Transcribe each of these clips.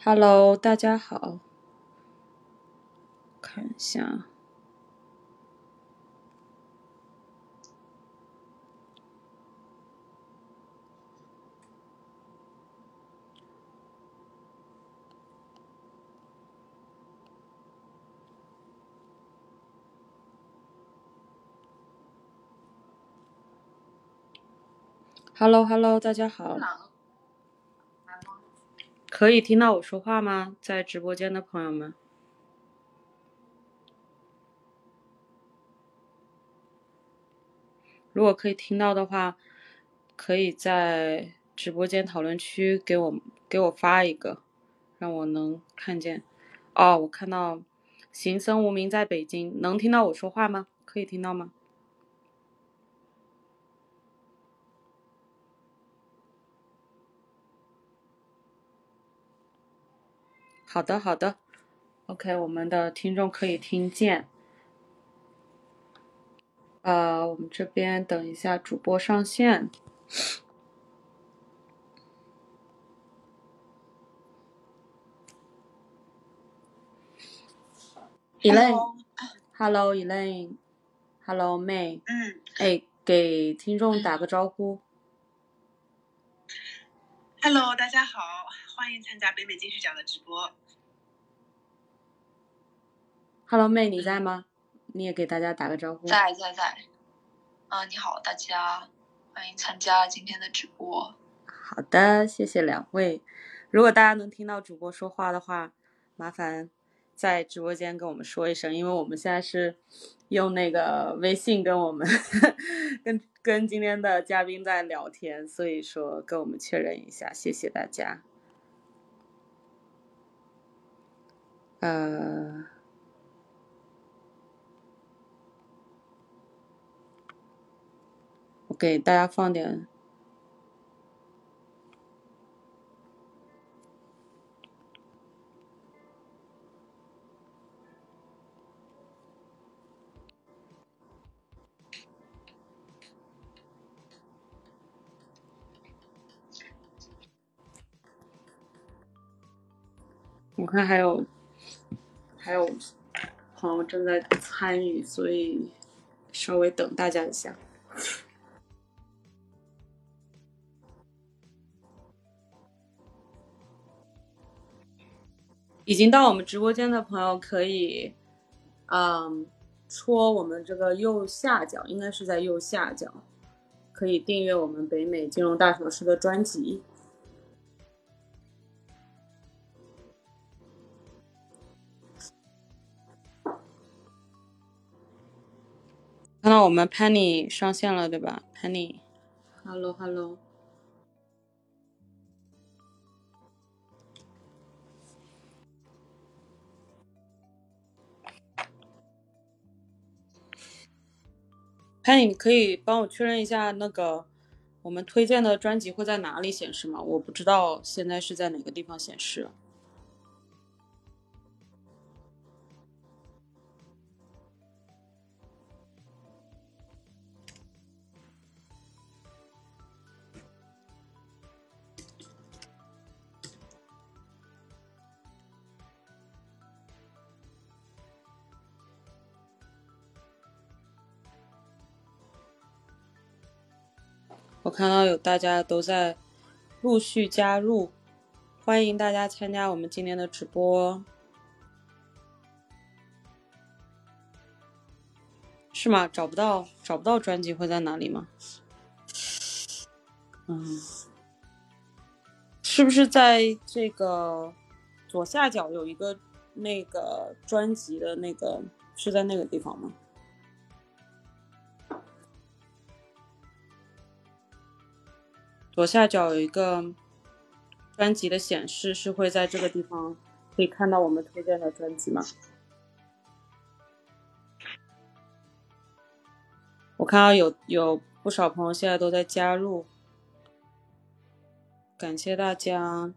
Hello，大家好，看一下。Hello，Hello，大家好。可以听到我说话吗？在直播间的朋友们，如果可以听到的话，可以在直播间讨论区给我给我发一个，让我能看见。哦，我看到行僧无名在北京，能听到我说话吗？可以听到吗？好的，好的，OK，我们的听众可以听见。呃，我们这边等一下主播上线。Elaine，Hello May，嗯，哎，给听众打个招呼。Hello，大家好。欢迎参加北美金曲奖的直播。Hello，妹，你在吗？你也给大家打个招呼。在在在。啊，你好，大家，欢迎参加今天的直播。好的，谢谢两位。如果大家能听到主播说话的话，麻烦在直播间跟我们说一声，因为我们现在是用那个微信跟我们 跟跟今天的嘉宾在聊天，所以说跟我们确认一下，谢谢大家。呃，我给大家放点。我看还有。还有朋友正在参与，所以稍微等大家一下。已经到我们直播间的朋友可以，嗯，戳我们这个右下角，应该是在右下角，可以订阅我们北美金融大城市的专辑。看到我们 Penny 上线了，对吧？Penny，Hello，Hello。Penny，你可以帮我确认一下那个我们推荐的专辑会在哪里显示吗？我不知道现在是在哪个地方显示。我看到有大家都在陆续加入，欢迎大家参加我们今天的直播，是吗？找不到找不到专辑会在哪里吗？嗯，是不是在这个左下角有一个那个专辑的那个是在那个地方吗？左下角有一个专辑的显示，是会在这个地方可以看到我们推荐的专辑吗？我看到有有不少朋友现在都在加入，感谢大家。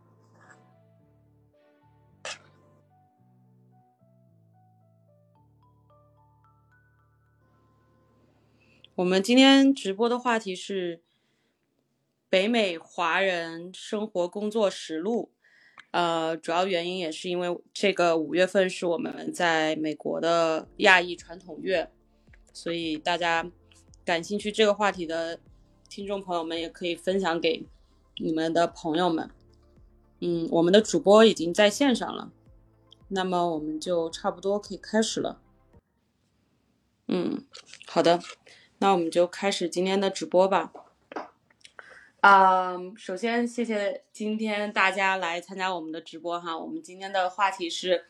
我们今天直播的话题是。北美华人生活工作实录，呃，主要原因也是因为这个五月份是我们在美国的亚裔传统月，所以大家感兴趣这个话题的听众朋友们也可以分享给你们的朋友们。嗯，我们的主播已经在线上了，那么我们就差不多可以开始了。嗯，好的，那我们就开始今天的直播吧。啊，首先谢谢今天大家来参加我们的直播哈。我们今天的话题是，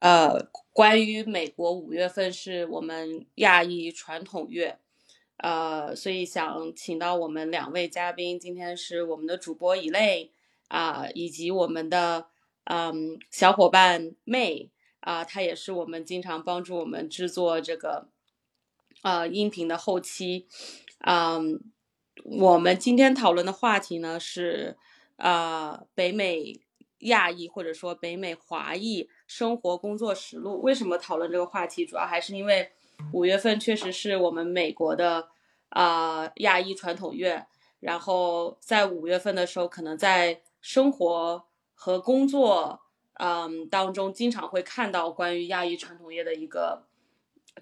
呃，关于美国五月份是我们亚裔传统月，呃，所以想请到我们两位嘉宾，今天是我们的主播以类啊，以及我们的嗯小伙伴妹啊，她也是我们经常帮助我们制作这个呃音频的后期，嗯。我们今天讨论的话题呢是，呃，北美亚裔或者说北美华裔生活工作实录。为什么讨论这个话题？主要还是因为五月份确实是我们美国的啊亚裔传统月。然后在五月份的时候，可能在生活和工作嗯当中，经常会看到关于亚裔传统月的一个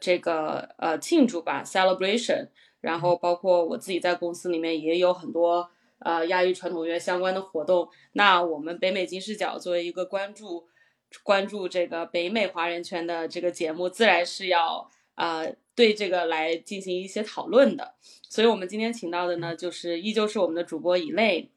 这个呃庆祝吧，celebration。然后包括我自己在公司里面也有很多呃亚裔传统乐相关的活动。那我们北美金视角作为一个关注关注这个北美华人圈的这个节目，自然是要呃对这个来进行一些讨论的。所以我们今天请到的呢，就是依旧是我们的主播以类。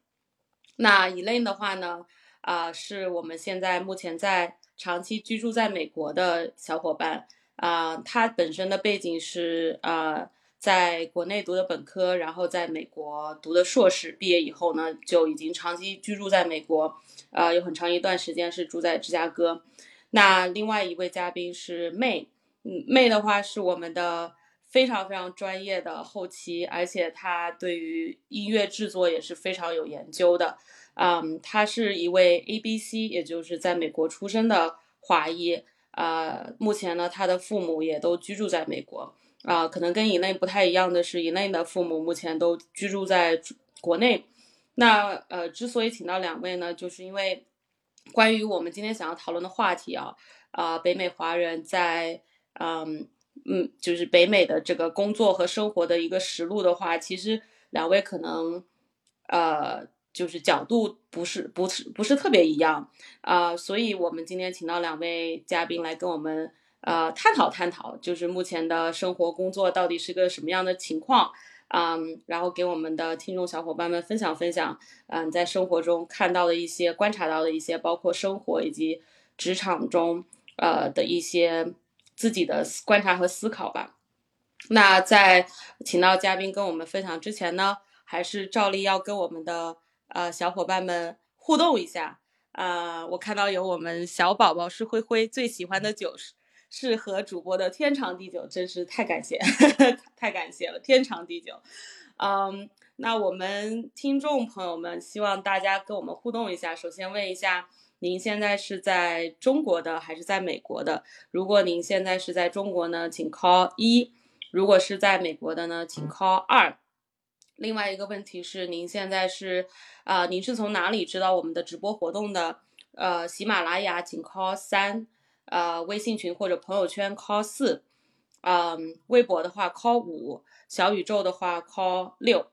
那以类的话呢，啊是我们现在目前在长期居住在美国的小伙伴啊，他本身的背景是啊。在国内读的本科，然后在美国读的硕士，毕业以后呢，就已经长期居住在美国，呃，有很长一段时间是住在芝加哥。那另外一位嘉宾是妹嗯妹的话是我们的非常非常专业的后期，而且他对于音乐制作也是非常有研究的。嗯，他是一位 ABC，也就是在美国出生的华裔，呃，目前呢，他的父母也都居住在美国。啊，可能跟以内不太一样的是，以内的父母目前都居住在国内。那呃，之所以请到两位呢，就是因为关于我们今天想要讨论的话题啊，啊，北美华人在嗯嗯，就是北美的这个工作和生活的一个实录的话，其实两位可能呃，就是角度不是不是不是特别一样啊，所以我们今天请到两位嘉宾来跟我们。呃，探讨探讨，就是目前的生活工作到底是个什么样的情况，嗯，然后给我们的听众小伙伴们分享分享，嗯，在生活中看到的一些、观察到的一些，包括生活以及职场中，呃的一些自己的观察和思考吧。那在请到嘉宾跟我们分享之前呢，还是照例要跟我们的呃小伙伴们互动一下。啊，我看到有我们小宝宝是灰灰最喜欢的酒是。是和主播的天长地久，真是太感谢，太感谢了，天长地久。嗯，那我们听众朋友们，希望大家跟我们互动一下。首先问一下，您现在是在中国的还是在美国的？如果您现在是在中国呢，请靠一；如果是在美国的呢，请 call 二。另外一个问题是，您现在是啊，您是从哪里知道我们的直播活动的？呃，喜马拉雅，请 call 三。呃，微信群或者朋友圈 call 四，嗯，微博的话 call 五，小宇宙的话 call 六，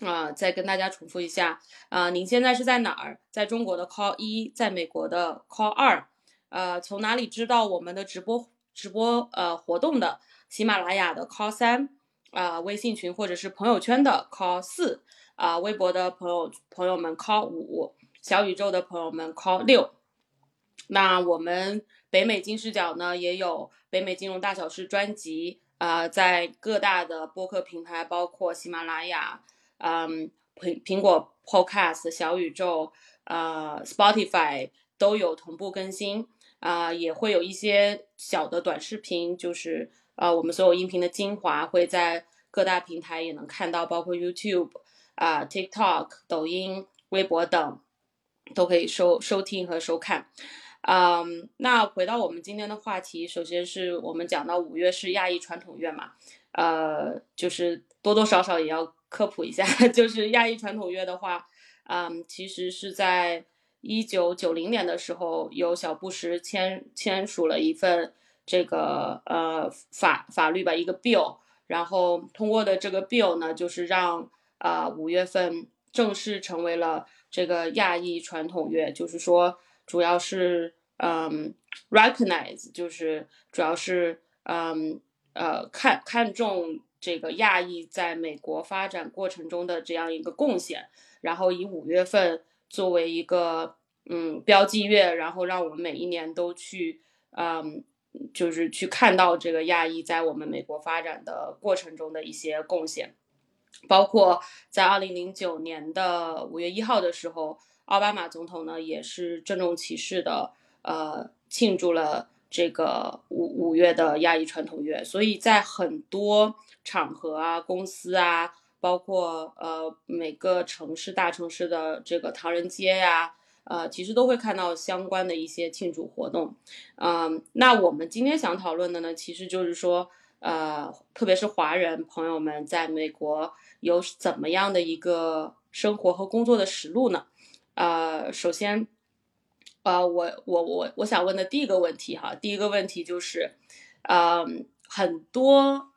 啊，再跟大家重复一下，啊，您现在是在哪儿？在中国的 call 一，在美国的 call 二，呃，从哪里知道我们的直播直播呃活动的？喜马拉雅的 call 三，啊，微信群或者是朋友圈的 call 四，啊，微博的朋友朋友们 call 五，小宇宙的朋友们 call 六，那我们。北美金视角呢，也有北美金融大小事专辑，啊，在各大的播客平台，包括喜马拉雅，嗯，苹苹果 Podcast、小宇宙，呃，Spotify 都有同步更新，啊，也会有一些小的短视频，就是呃，我们所有音频的精华会在各大平台也能看到，包括 YouTube 啊、TikTok、抖音、微博等，都可以收收听和收看。嗯，那回到我们今天的话题，首先是我们讲到五月是亚裔传统月嘛，呃，就是多多少少也要科普一下，就是亚裔传统月的话，嗯，其实是在一九九零年的时候，由小布什签签署了一份这个呃法法律吧，一个 bill，然后通过的这个 bill 呢，就是让啊五月份正式成为了这个亚裔传统月，就是说主要是嗯 recognize，就是主要是嗯呃看看重这个亚裔在美国发展过程中的这样一个贡献，然后以五月份。作为一个嗯标记月，然后让我们每一年都去嗯，就是去看到这个亚裔在我们美国发展的过程中的一些贡献，包括在二零零九年的五月一号的时候，奥巴马总统呢也是郑重其事的呃庆祝了这个五五月的亚裔传统月，所以在很多场合啊，公司啊。包括呃每个城市大城市的这个唐人街呀，呃其实都会看到相关的一些庆祝活动，嗯，那我们今天想讨论的呢，其实就是说，呃，特别是华人朋友们在美国有怎么样的一个生活和工作的实录呢？呃，首先，呃，我我我我想问的第一个问题哈，第一个问题就是，嗯，很多。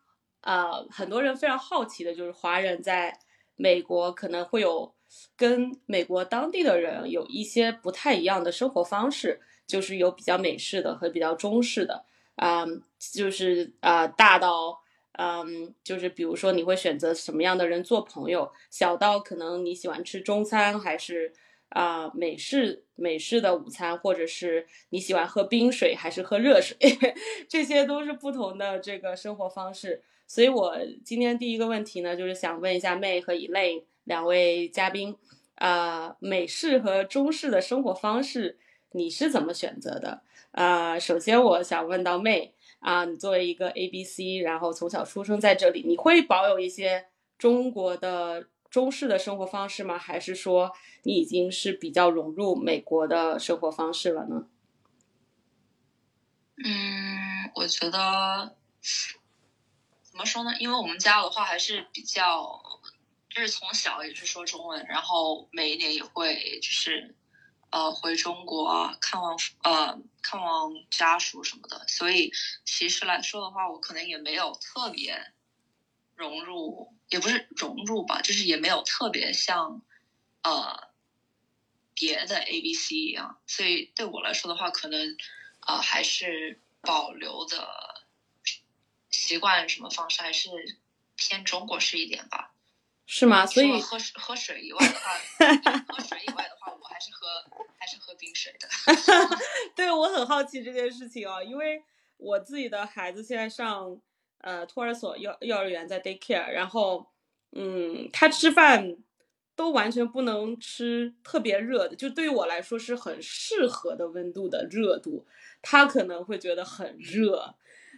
呃，很多人非常好奇的就是华人在美国可能会有跟美国当地的人有一些不太一样的生活方式，就是有比较美式的和比较中式的，啊，就是呃大到嗯，就是比如说你会选择什么样的人做朋友，小到可能你喜欢吃中餐还是啊美式美式的午餐，或者是你喜欢喝冰水还是喝热水，这些都是不同的这个生活方式。所以，我今天第一个问题呢，就是想问一下 May 和 Elaine 两位嘉宾，啊，美式和中式的生活方式，你是怎么选择的？啊，首先我想问到 May，啊，你作为一个 ABC，然后从小出生在这里，你会保有一些中国的中式的生活方式吗？还是说你已经是比较融入美国的生活方式了呢？嗯，我觉得。怎么说呢？因为我们家的话还是比较，就是从小也是说中文，然后每一年也会就是，呃，回中国看望呃看望家属什么的，所以其实来说的话，我可能也没有特别融入，也不是融入吧，就是也没有特别像呃别的 A B C 一样，所以对我来说的话，可能呃还是保留的。习惯什么方式还是偏中国式一点吧，是吗？所以喝喝水以外的话，喝水以外的话，我还是喝还是喝冰水的。对我很好奇这件事情啊，因为我自己的孩子现在上呃托儿所幼幼儿园在 daycare，然后嗯，他吃饭都完全不能吃特别热的，就对于我来说是很适合的温度的热度，他可能会觉得很热。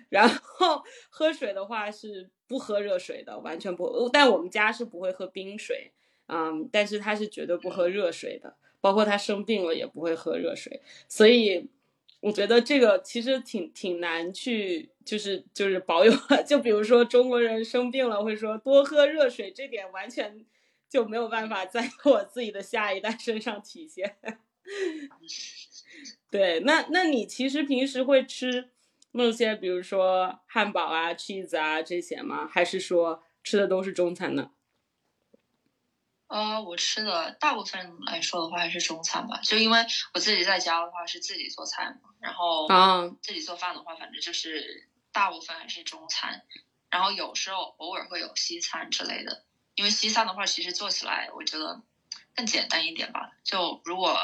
然后喝水的话是不喝热水的，完全不。但我们家是不会喝冰水，嗯，但是他是绝对不喝热水的，包括他生病了也不会喝热水。所以我觉得这个其实挺挺难去，就是就是保有。就比如说中国人生病了会说多喝热水，这点完全就没有办法在 我自己的下一代身上体现。对，那那你其实平时会吃？那些比如说汉堡啊、cheese 啊这些吗？还是说吃的都是中餐呢？呃，我吃的大部分来说的话还是中餐吧，就因为我自己在家的话是自己做菜嘛，然后自己做饭的话，反正就是大部分还是中餐，然后有时候偶尔会有西餐之类的，因为西餐的话其实做起来我觉得更简单一点吧，就如果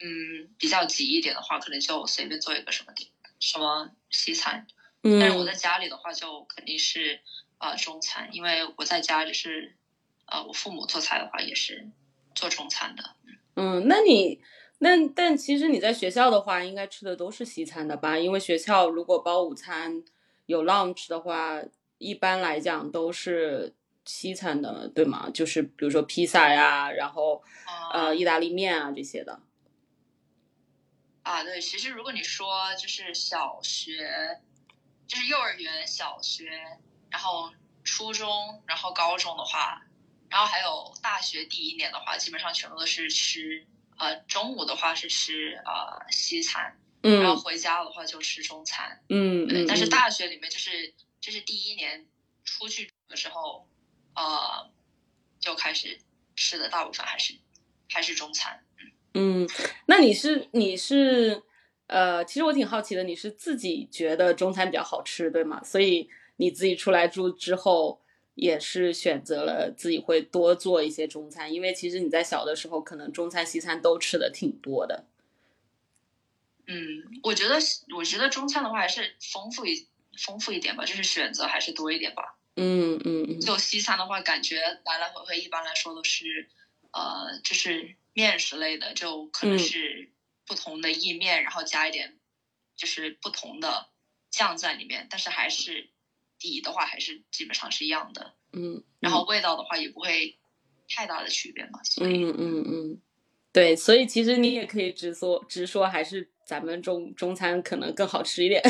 嗯比较急一点的话，可能就随便做一个什么点。什么西餐？嗯，但是我在家里的话，就肯定是呃中餐，因为我在家就是呃我父母做菜的话也是做中餐的。嗯，那你那但其实你在学校的话，应该吃的都是西餐的吧？因为学校如果包午餐有 lunch 的话，一般来讲都是西餐的，对吗？就是比如说披萨呀，然后呃意大利面啊这些的。啊，对，其实如果你说就是小学，就是幼儿园、小学，然后初中，然后高中的话，然后还有大学第一年的话，基本上全部都是吃呃呃，中午的话是吃呃西餐，嗯然后回家的话就吃中餐。嗯对，嗯，但是嗯大学里面就是这是第一年出去的时候，呃，就开始吃的大部分还是还是中餐。嗯，那你是你是呃，其实我挺好奇的，你是自己觉得中餐比较好吃，对吗？所以你自己出来住之后，也是选择了自己会多做一些中餐，因为其实你在小的时候可能中餐西餐都吃的挺多的。嗯，我觉得我觉得中餐的话还是丰富一丰富一点吧，就是选择还是多一点吧。嗯嗯嗯。就西餐的话，感觉来来回回一般来说都是，呃，就是面食类的，就可能嗯。是不同的意面，然后加一点就是不同的酱在里面，但是还是底的话还是基本上是一样的，嗯，然后味道的话也不会太大的区别嘛，所以嗯嗯嗯，对，所以其实你也可以直说直说，还是咱们中中餐可能更好吃一点，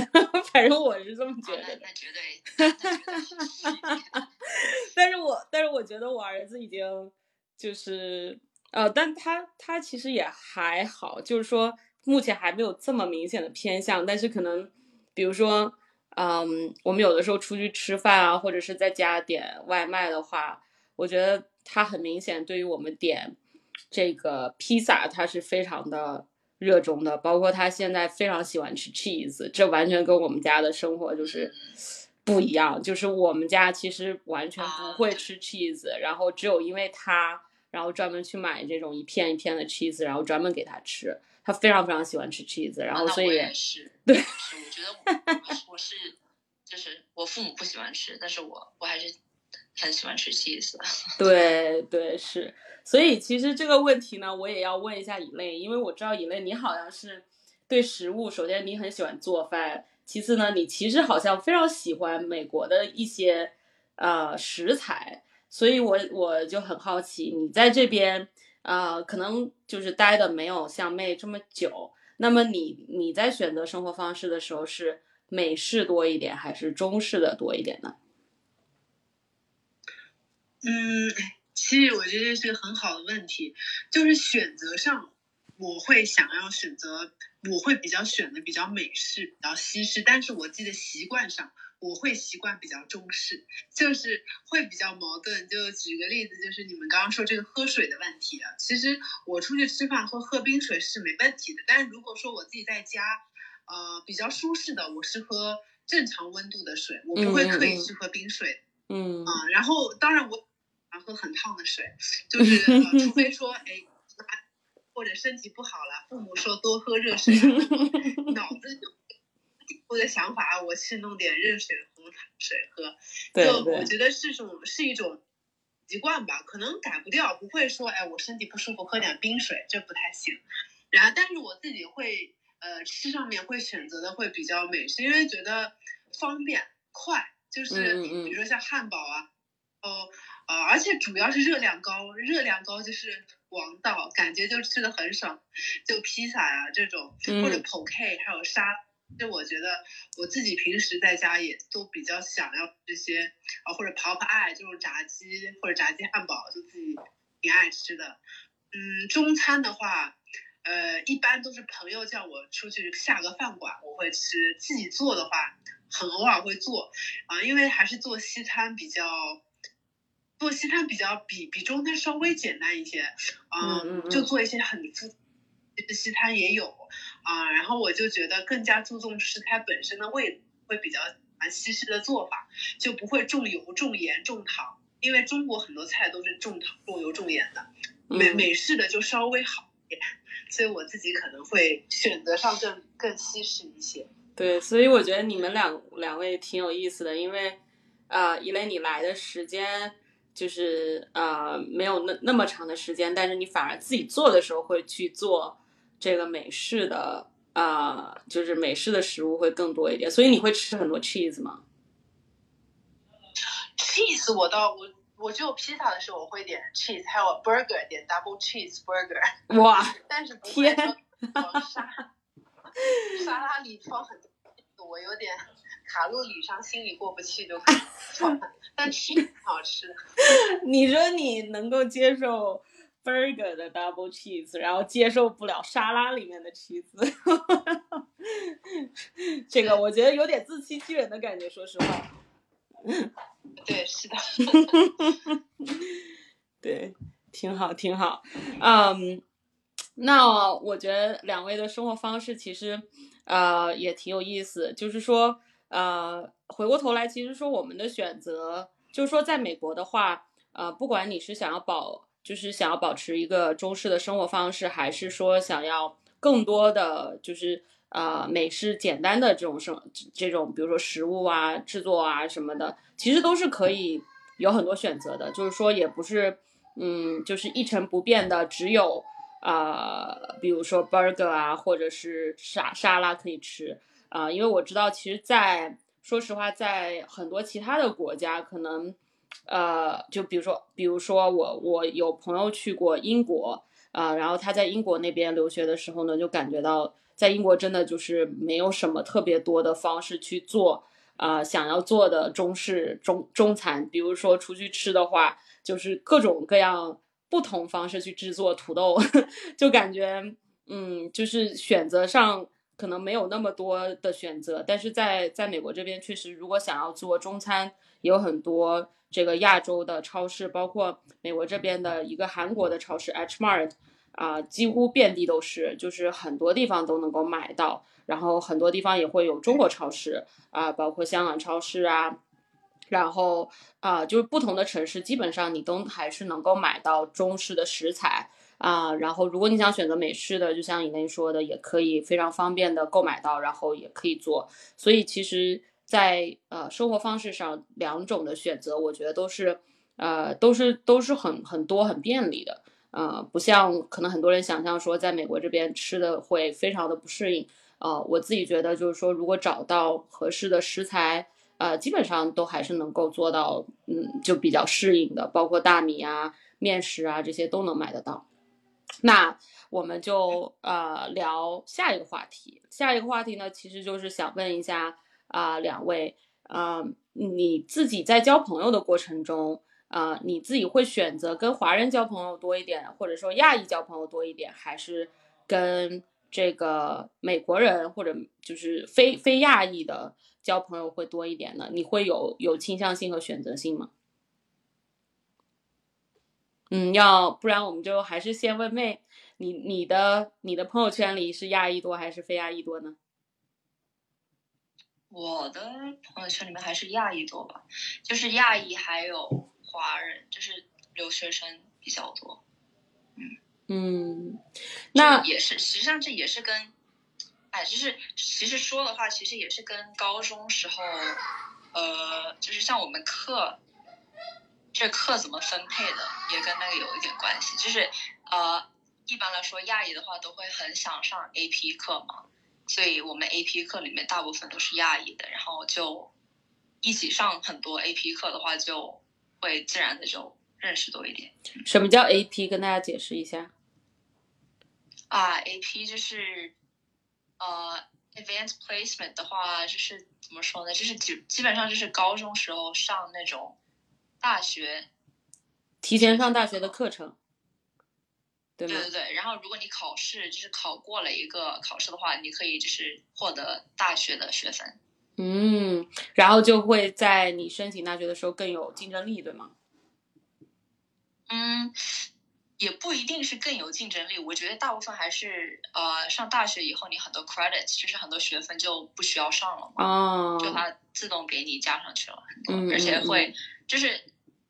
反正我是这么啊觉得的。那那绝对，那那绝对是一点 但是我但是我觉得我儿子已经就是呃，但他他其实也还好，就是说目前还没有这么明显的偏向，但是可能比如说，嗯，我们有的时候出去吃饭啊，或者是在家点外卖的话，我觉得他很明显对于我们点这个披萨，他是非常的。热衷的，包括他现在非常喜欢吃 cheese，这完全跟我们家的生活就是不一样。就是我们家其实完全不会吃 cheese，、然后只有因为他，然后专门去买这种一片一片的 cheese，然后专门给他吃。他非常非常喜欢吃 cheese，然后所以对是我觉得我我是就是我父母不喜欢吃，但是我我还是很喜欢吃 cheese。对对是，所以其实这个问题呢，我也要问一下以类，因为我知道以类你好像是对食物，首先你很喜欢做饭，其次呢，你其实好像非常喜欢美国的一些呃食材，所以我我就很好奇，你在这边呃可能就是待的没有像妹这么久，那么你你在选择生活方式的时候是美式多一点还是中式的多一点呢？嗯，其实我觉得这是个很好的问题，就是选择上，我会想要选择，我会比较选的比较美式，比较西式，但是我记得习惯上，我会习惯比较中式，就是会比较矛盾。就举个例子，就是你们刚刚说这个喝水的问题啊，其实我出去吃饭喝喝冰水是没问题的，但是如果说我自己在家，呃，比较舒适的，我是喝正常温度的水，我不会刻意去喝冰水。嗯啊、然后当然我喝很烫的水，就是、呃、除非说哎，或者身体不好了，父母说多喝热水、啊，脑子有我的想法，我去弄点热水、红糖水喝。对就我，觉得是种是一种习惯吧，可能改不掉，不会说哎我身体不舒服喝点冰水，这不太行。然后，但是我自己会呃吃上面会选择的会比较美式，因为觉得方便快，就是比如说像汉堡啊，哦呃，而且主要是热量高，热量高就是王道，感觉就吃的很爽，就披萨呀、这种，或者嗯 poke 还有沙。就我觉得我自己平时在家也都比较想要这些啊，或者 pop eye 这种炸鸡或者炸鸡汉堡，就自己挺爱吃的。嗯，中餐的话，呃，一般都是朋友叫我出去下个饭馆，我会吃。自己做的话，很偶尔会做啊、因为还是做西餐比较，做西餐比较比比中餐稍微简单一些，嗯嗯嗯就做一些很复，西餐也有啊、然后我就觉得更加注重食材本身的味道，会比较啊西式的做法，就不会重油、重盐、重糖，因为中国很多菜都是重糖、重油、重盐的。美嗯美式的就稍微好一点，所以我自己可能会选择上更更西式一些。对，所以我觉得你们两两位挺有意思的，因为呃，一雷你来的时间就是呃没有那那么长的时间，但是你反而自己做的时候会去做这个美式的啊、呃就是美式的食物会更多一点，所以你会吃很多 cheese 吗？cheese 我倒我我只有披萨的时候我会点 cheese，还有 burger 点 double cheese burger，哇，但是天沙沙拉里放很多，我有点卡路里上心里过不去就但很好吃的。你说你能够接受 burger 的 double cheese，然后接受不了沙拉里面的 cheese。这个我觉得有点自欺欺人的感觉，说实话。对，是的。对，挺好，挺好。嗯，那我觉得两位的生活方式其实呃也挺有意思，就是说呃回过头来，其实说我们的选择，就是说在美国的话，呃不管你是想要保，就是想要保持一个中式的生活方式，还是说想要更多的就是呃美式简单的这种生这种，比如说食物啊制作啊什么的，其实都是可以有很多选择的，就是说也不是。嗯，就是一成不变的，只有啊，比如说 burger 啊，或者是沙沙拉可以吃啊。因为我知道，其实，在说实话，在很多其他的国家，可能呃，就比如说，比如说我我有朋友去过英国啊，然后他在英国那边留学的时候呢，就感觉到在英国真的就是没有什么特别多的方式去做啊，想要做的中式中中餐，比如说出去吃的话。就是各种各样不同方式去制作土豆，就感觉嗯，就是选择上可能没有那么多的选择。但是在在美国这边，确实如果想要做中餐，有很多这个亚洲的超市，包括美国这边的一个韩国的超市 H Mart 啊，几乎遍地都是，就是很多地方都能够买到。然后很多地方也会有中国超市啊，包括香港超市啊。然后啊，就是不同的城市，基本上你都还是能够买到中式的食材啊。然后，如果你想选择美式的，就像以内说的，也可以非常方便的购买到，然后也可以做。所以，其实，在呃生活方式上，两种的选择，我觉得都是呃都是都是很很多很便利的。呃，不像可能很多人想象说，在美国这边吃的会非常的不适应。呃，我自己觉得就是说，如果找到合适的食材。呃，基本上都还是能够做到，嗯，就比较适应的，包括大米啊、面食啊这些都能买得到。那我们就呃聊下一个话题，下一个话题呢，其实就是想问一下啊，两位，啊，你自己在交朋友的过程中，啊，你自己会选择跟华人交朋友多一点，或者说亚裔交朋友多一点，还是跟这个美国人或者就是非非亚裔的？交朋友会多一点呢？你会有有倾向性和选择性吗？嗯，要不然我们就还是先问妹，你你的你的朋友圈里是亚裔多还是非亚裔多呢？我的朋友圈里面还是亚裔多吧，就是亚裔还有华人，就是留学生比较多。嗯嗯，那也是，实际上这也是跟。哎，就是其实说的话，其实也是跟高中时候，呃，就是像我们课，这课怎么分配的，也跟那个有一点关系。就是呃，一般来说，亚裔的话都会很想上 AP 课嘛，所以我们 AP 课里面大部分都是亚裔的，然后就一起上很多 AP 课的话，就会自然的就认识多一点。什么叫 AP？跟大家解释一下。啊，AP 就是。呃，advanced placement 的话，就是怎么说呢？就是基基本上就是高中时候上那种大学，提前上大学的课程，对对对对。然后如果你考试就是考过了一个考试的话，你可以就是获得大学的学分。嗯，然后就会在你申请大学的时候更有竞争力，对吗？嗯。也不一定是更有竞争力，我觉得大部分还是呃上大学以后你很多 credit 就是很多学分就不需要上了嘛，就它自动给你加上去了很多，而且会就是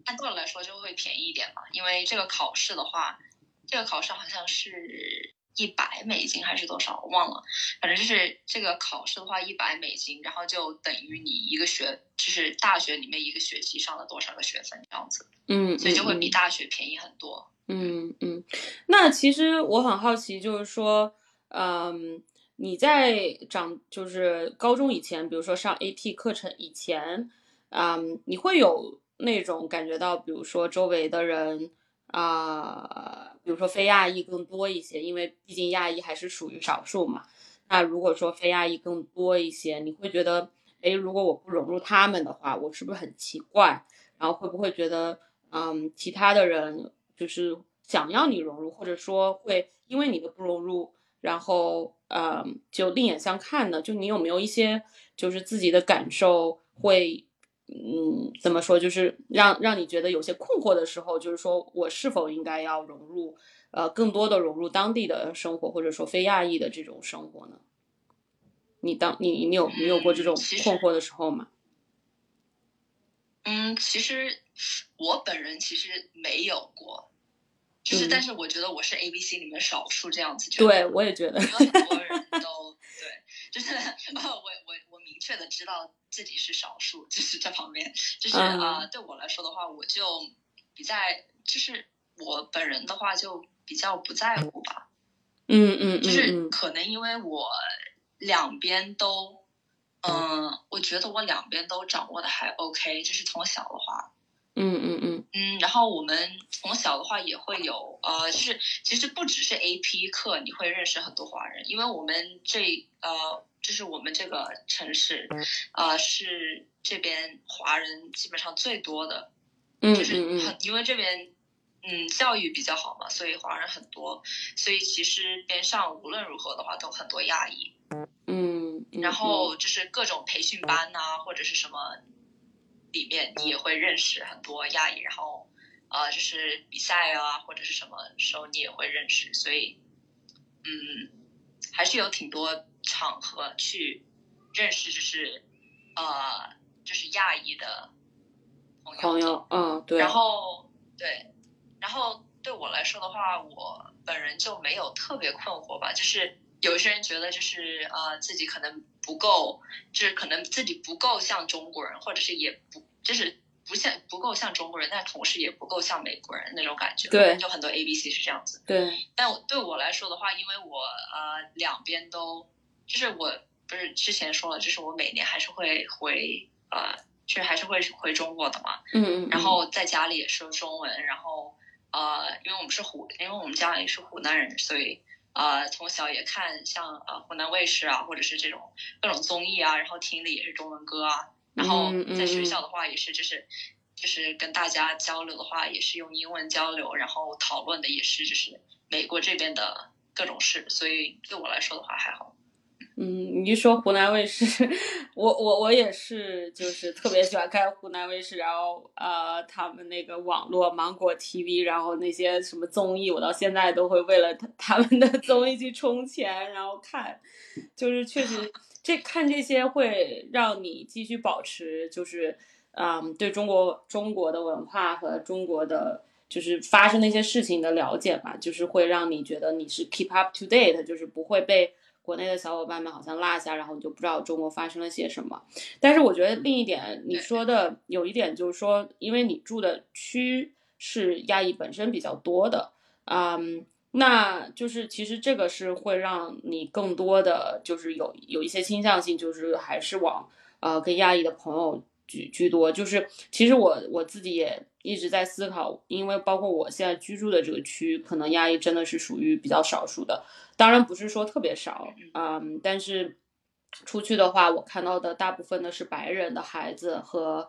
按道理来说就会便宜一点嘛，因为这个考试的话，这个考试好像是一百美金还是多少我忘了，反正就是这个考试的话一百美金，然后就等于你一个学就是大学里面一个学期上了多少个学分这样子，嗯，所以就会比大学便宜很多。嗯嗯，那其实我很好奇，就是说，嗯，你在长就是高中以前，比如说上 AP 课程以前，嗯，你会有那种感觉到，比如说周围的人啊，比如说非亚裔更多一些，因为毕竟亚裔还是属于少数嘛。那如果说非亚裔更多一些，你会觉得，哎，如果我不融入他们的话，我是不是很奇怪？然后会不会觉得，嗯，其他的人？就是想要你融入，或者说会因为你的不融入，然后嗯就另眼相看呢？就你有没有一些就是自己的感受会？嗯，怎么说？就是让让你觉得有些困惑的时候，就是说我是否应该要融入，呃，更多的融入当地的生活，或者说非亚裔的这种生活呢？你当你你有你有过这种困惑的时候吗？嗯，其实我本人其实没有过，就是但是我觉得我是 A B C 里面少数这样子。对，我也觉得。很多人都对，就是 我我我明确的知道。自己是少数，就是在旁边，就是啊，对我来说的话，我就比在，就是我本人的话就比较不在乎吧。嗯嗯，就是可能因为我两边都，嗯，我觉得我两边都掌握的还 OK，就是从小的话。嗯嗯嗯。嗯，然后我们从小的话也会有，呃，就是其实不只是 AP 课，你会认识很多华人，因为我们这呃。就是我们这个城市，呃，是这边华人基本上最多的，就是很因为这边，嗯，教育比较好嘛，所以华人很多，所以其实边上无论如何的话都很多亚裔，嗯，然后就是各种培训班呐或者是什么，里面你也会认识很多亚裔，然后，呃，就是比赛啊或者是什么时候你也会认识，所以，嗯，还是有挺多。场合去认识，就是呃，就是亚裔的朋友。朋友，嗯，对。然后，对，然后对我来说的话，我本人就没有特别困惑吧。就是有一些人觉得，就是呃，自己可能不够，就是可能自己不够像中国人，或者是也不，就是。不像不够像中国人，但同时也不够像美国人那种感觉。对，就很多 A B C 是这样子。对。但对我来说的话，因为我呃两边都。就是我不是之前说了，就是我每年还是会回呃，就是还是会回中国的嘛。嗯嗯。然后在家里也说中文，然后呃，因为我们是湖，因为我们家里是湖南人，所以呃从小也看像呃湖南卫视啊，或者是这种各种综艺啊，然后听的也是中文歌啊。然后在学校的话也是，就是就是跟大家交流的话也是用英文交流，然后讨论的也是就是美国这边的各种事，所以对我来说的话还好。嗯，你一说湖南卫视，我我我也是，就是特别喜欢看湖南卫视，然后呃，他们那个网络芒果 TV，然后那些什么综艺，我到现在都会为了他 他们的综艺去充钱，然后看，就是确实这看这些会让你继续保持，就是嗯，对中国中国的文化和中国的就是发生那些事情的了解吧，就是会让你觉得你是 keep up to date，就是不会被。国内的小伙伴们好像落下，然后你就不知道中国发生了些什么。但是我觉得另一点，你说的有一点就是说，因为你住的区是亚裔本身比较多的，嗯，那就是其实这个是会让你更多的就是有有一些倾向性，就是还是往呃跟亚裔的朋友居居多。就是其实我我自己也一直在思考，因为包括我现在居住的这个区，可能亚裔真的是属于比较少数的。当然不是说特别少，嗯，但是出去的话，我看到的大部分的是白人的孩子和，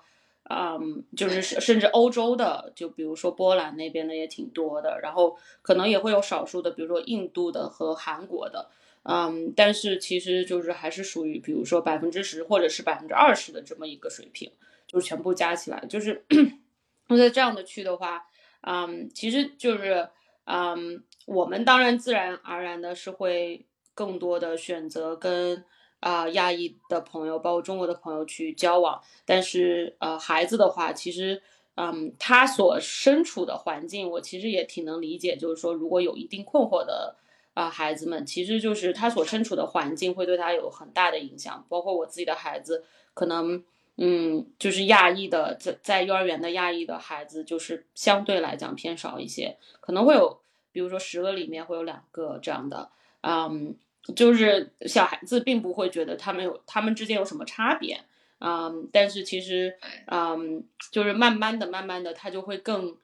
嗯，就是甚至欧洲的，就比如说波兰那边的也挺多的，然后可能也会有少数的，比如说印度的和韩国的，嗯，但是其实就是还是属于比如说百分之十或者是百分之二十的这么一个水平，就是全部加起来，就是 那在这样的区的话，嗯，其实就是。嗯，我们当然自然而然的是会更多的选择跟啊亚裔的朋友，包括中国的朋友去交往。但是呃，孩子的话，其实嗯，他所身处的环境，我其实也挺能理解。就是说，如果有一定困惑的啊孩子们，其实就是他所身处的环境会对他有很大的影响。包括我自己的孩子，可能嗯，就是亚裔的在在幼儿园的亚裔的孩子，就是相对来讲偏少一些。可能会有，比如说十个里面会有两个这样的，嗯，就是小孩子并不会觉得他们有他们之间有什么差别，嗯，但是其实，嗯，就是慢慢的、慢慢的，他就会更，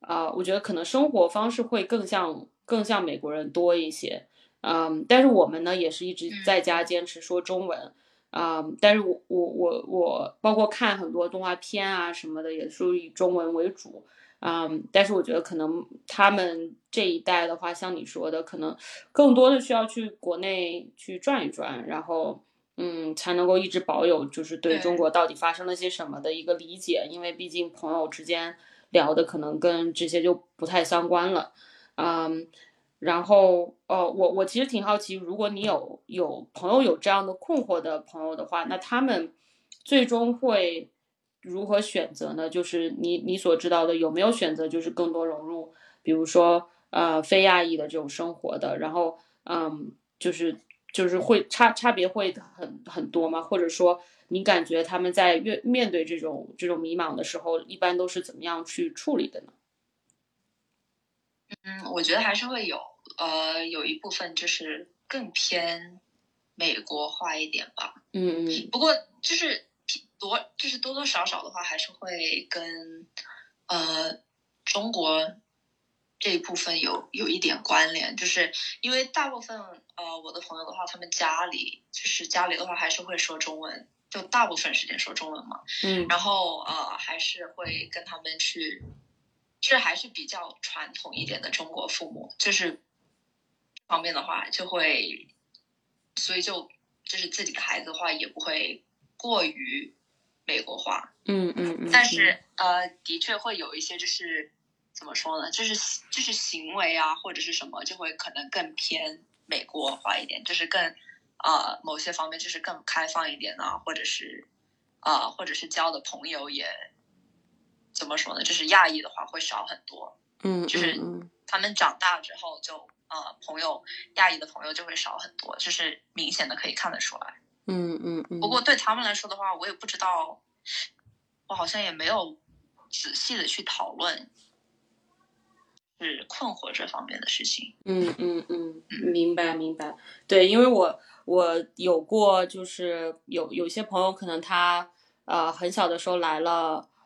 啊，我觉得可能生活方式会更像更像美国人多一些，嗯，但是我们呢也是一直在家坚持说中文，嗯，但是我我我我包括看很多动画片啊什么的，也是以中文为主。嗯，但是我觉得可能他们这一代的话，像你说的，可能更多的需要去国内去转一转，然后嗯，才能够一直保有就是对对中国到底发生了些什么的一个理解，因为毕竟朋友之间聊的可能跟这些就不太相关了，嗯。然后，呃，我我其实挺好奇，如果你有有朋友有这样的困惑的朋友的话，那他们最终会如何选择呢？就是你你所知道的，有没有选择就是更多融入，比如说呃非亚裔的这种生活的，然后嗯，就是就是会差差别会很很多吗？或者说你感觉他们在面面对这种这种迷茫的时候，一般都是怎么样去处理的呢？嗯，我觉得还是会有，呃，有一部分就是更偏美国化一点吧。嗯嗯不过就是多，就是多多少少的话，还是会跟呃中国这一部分有有一点关联，就是因为大部分呃我的朋友的话，他们家里就是家里的话还是会说中文，就大部分时间说中文嘛。嗯然后呃还是会跟他们去，这还是比较传统一点的中国父母，就是方面的话就会，所以就就是自己的孩子的话也不会过于美国化，嗯嗯嗯，但是呃的确会有一些就是怎么说呢，就是就是行为啊或者是什么就会可能更偏美国化一点，就是更呃某些方面就是更开放一点啊，或者是。啊、或者是交的朋友也怎么说呢？就是亚裔的话会少很多，嗯就是他们长大之后就呃朋友亚裔的朋友就会少很多，就是明显的可以看得出来。嗯嗯嗯，不过对他们来说的话，我也不知道，我好像也没有仔细的去讨论是困惑这方面的事情。嗯嗯嗯，明白明白。对，因为我我有过，就是有有些朋友可能他呃很小的时候来了嗯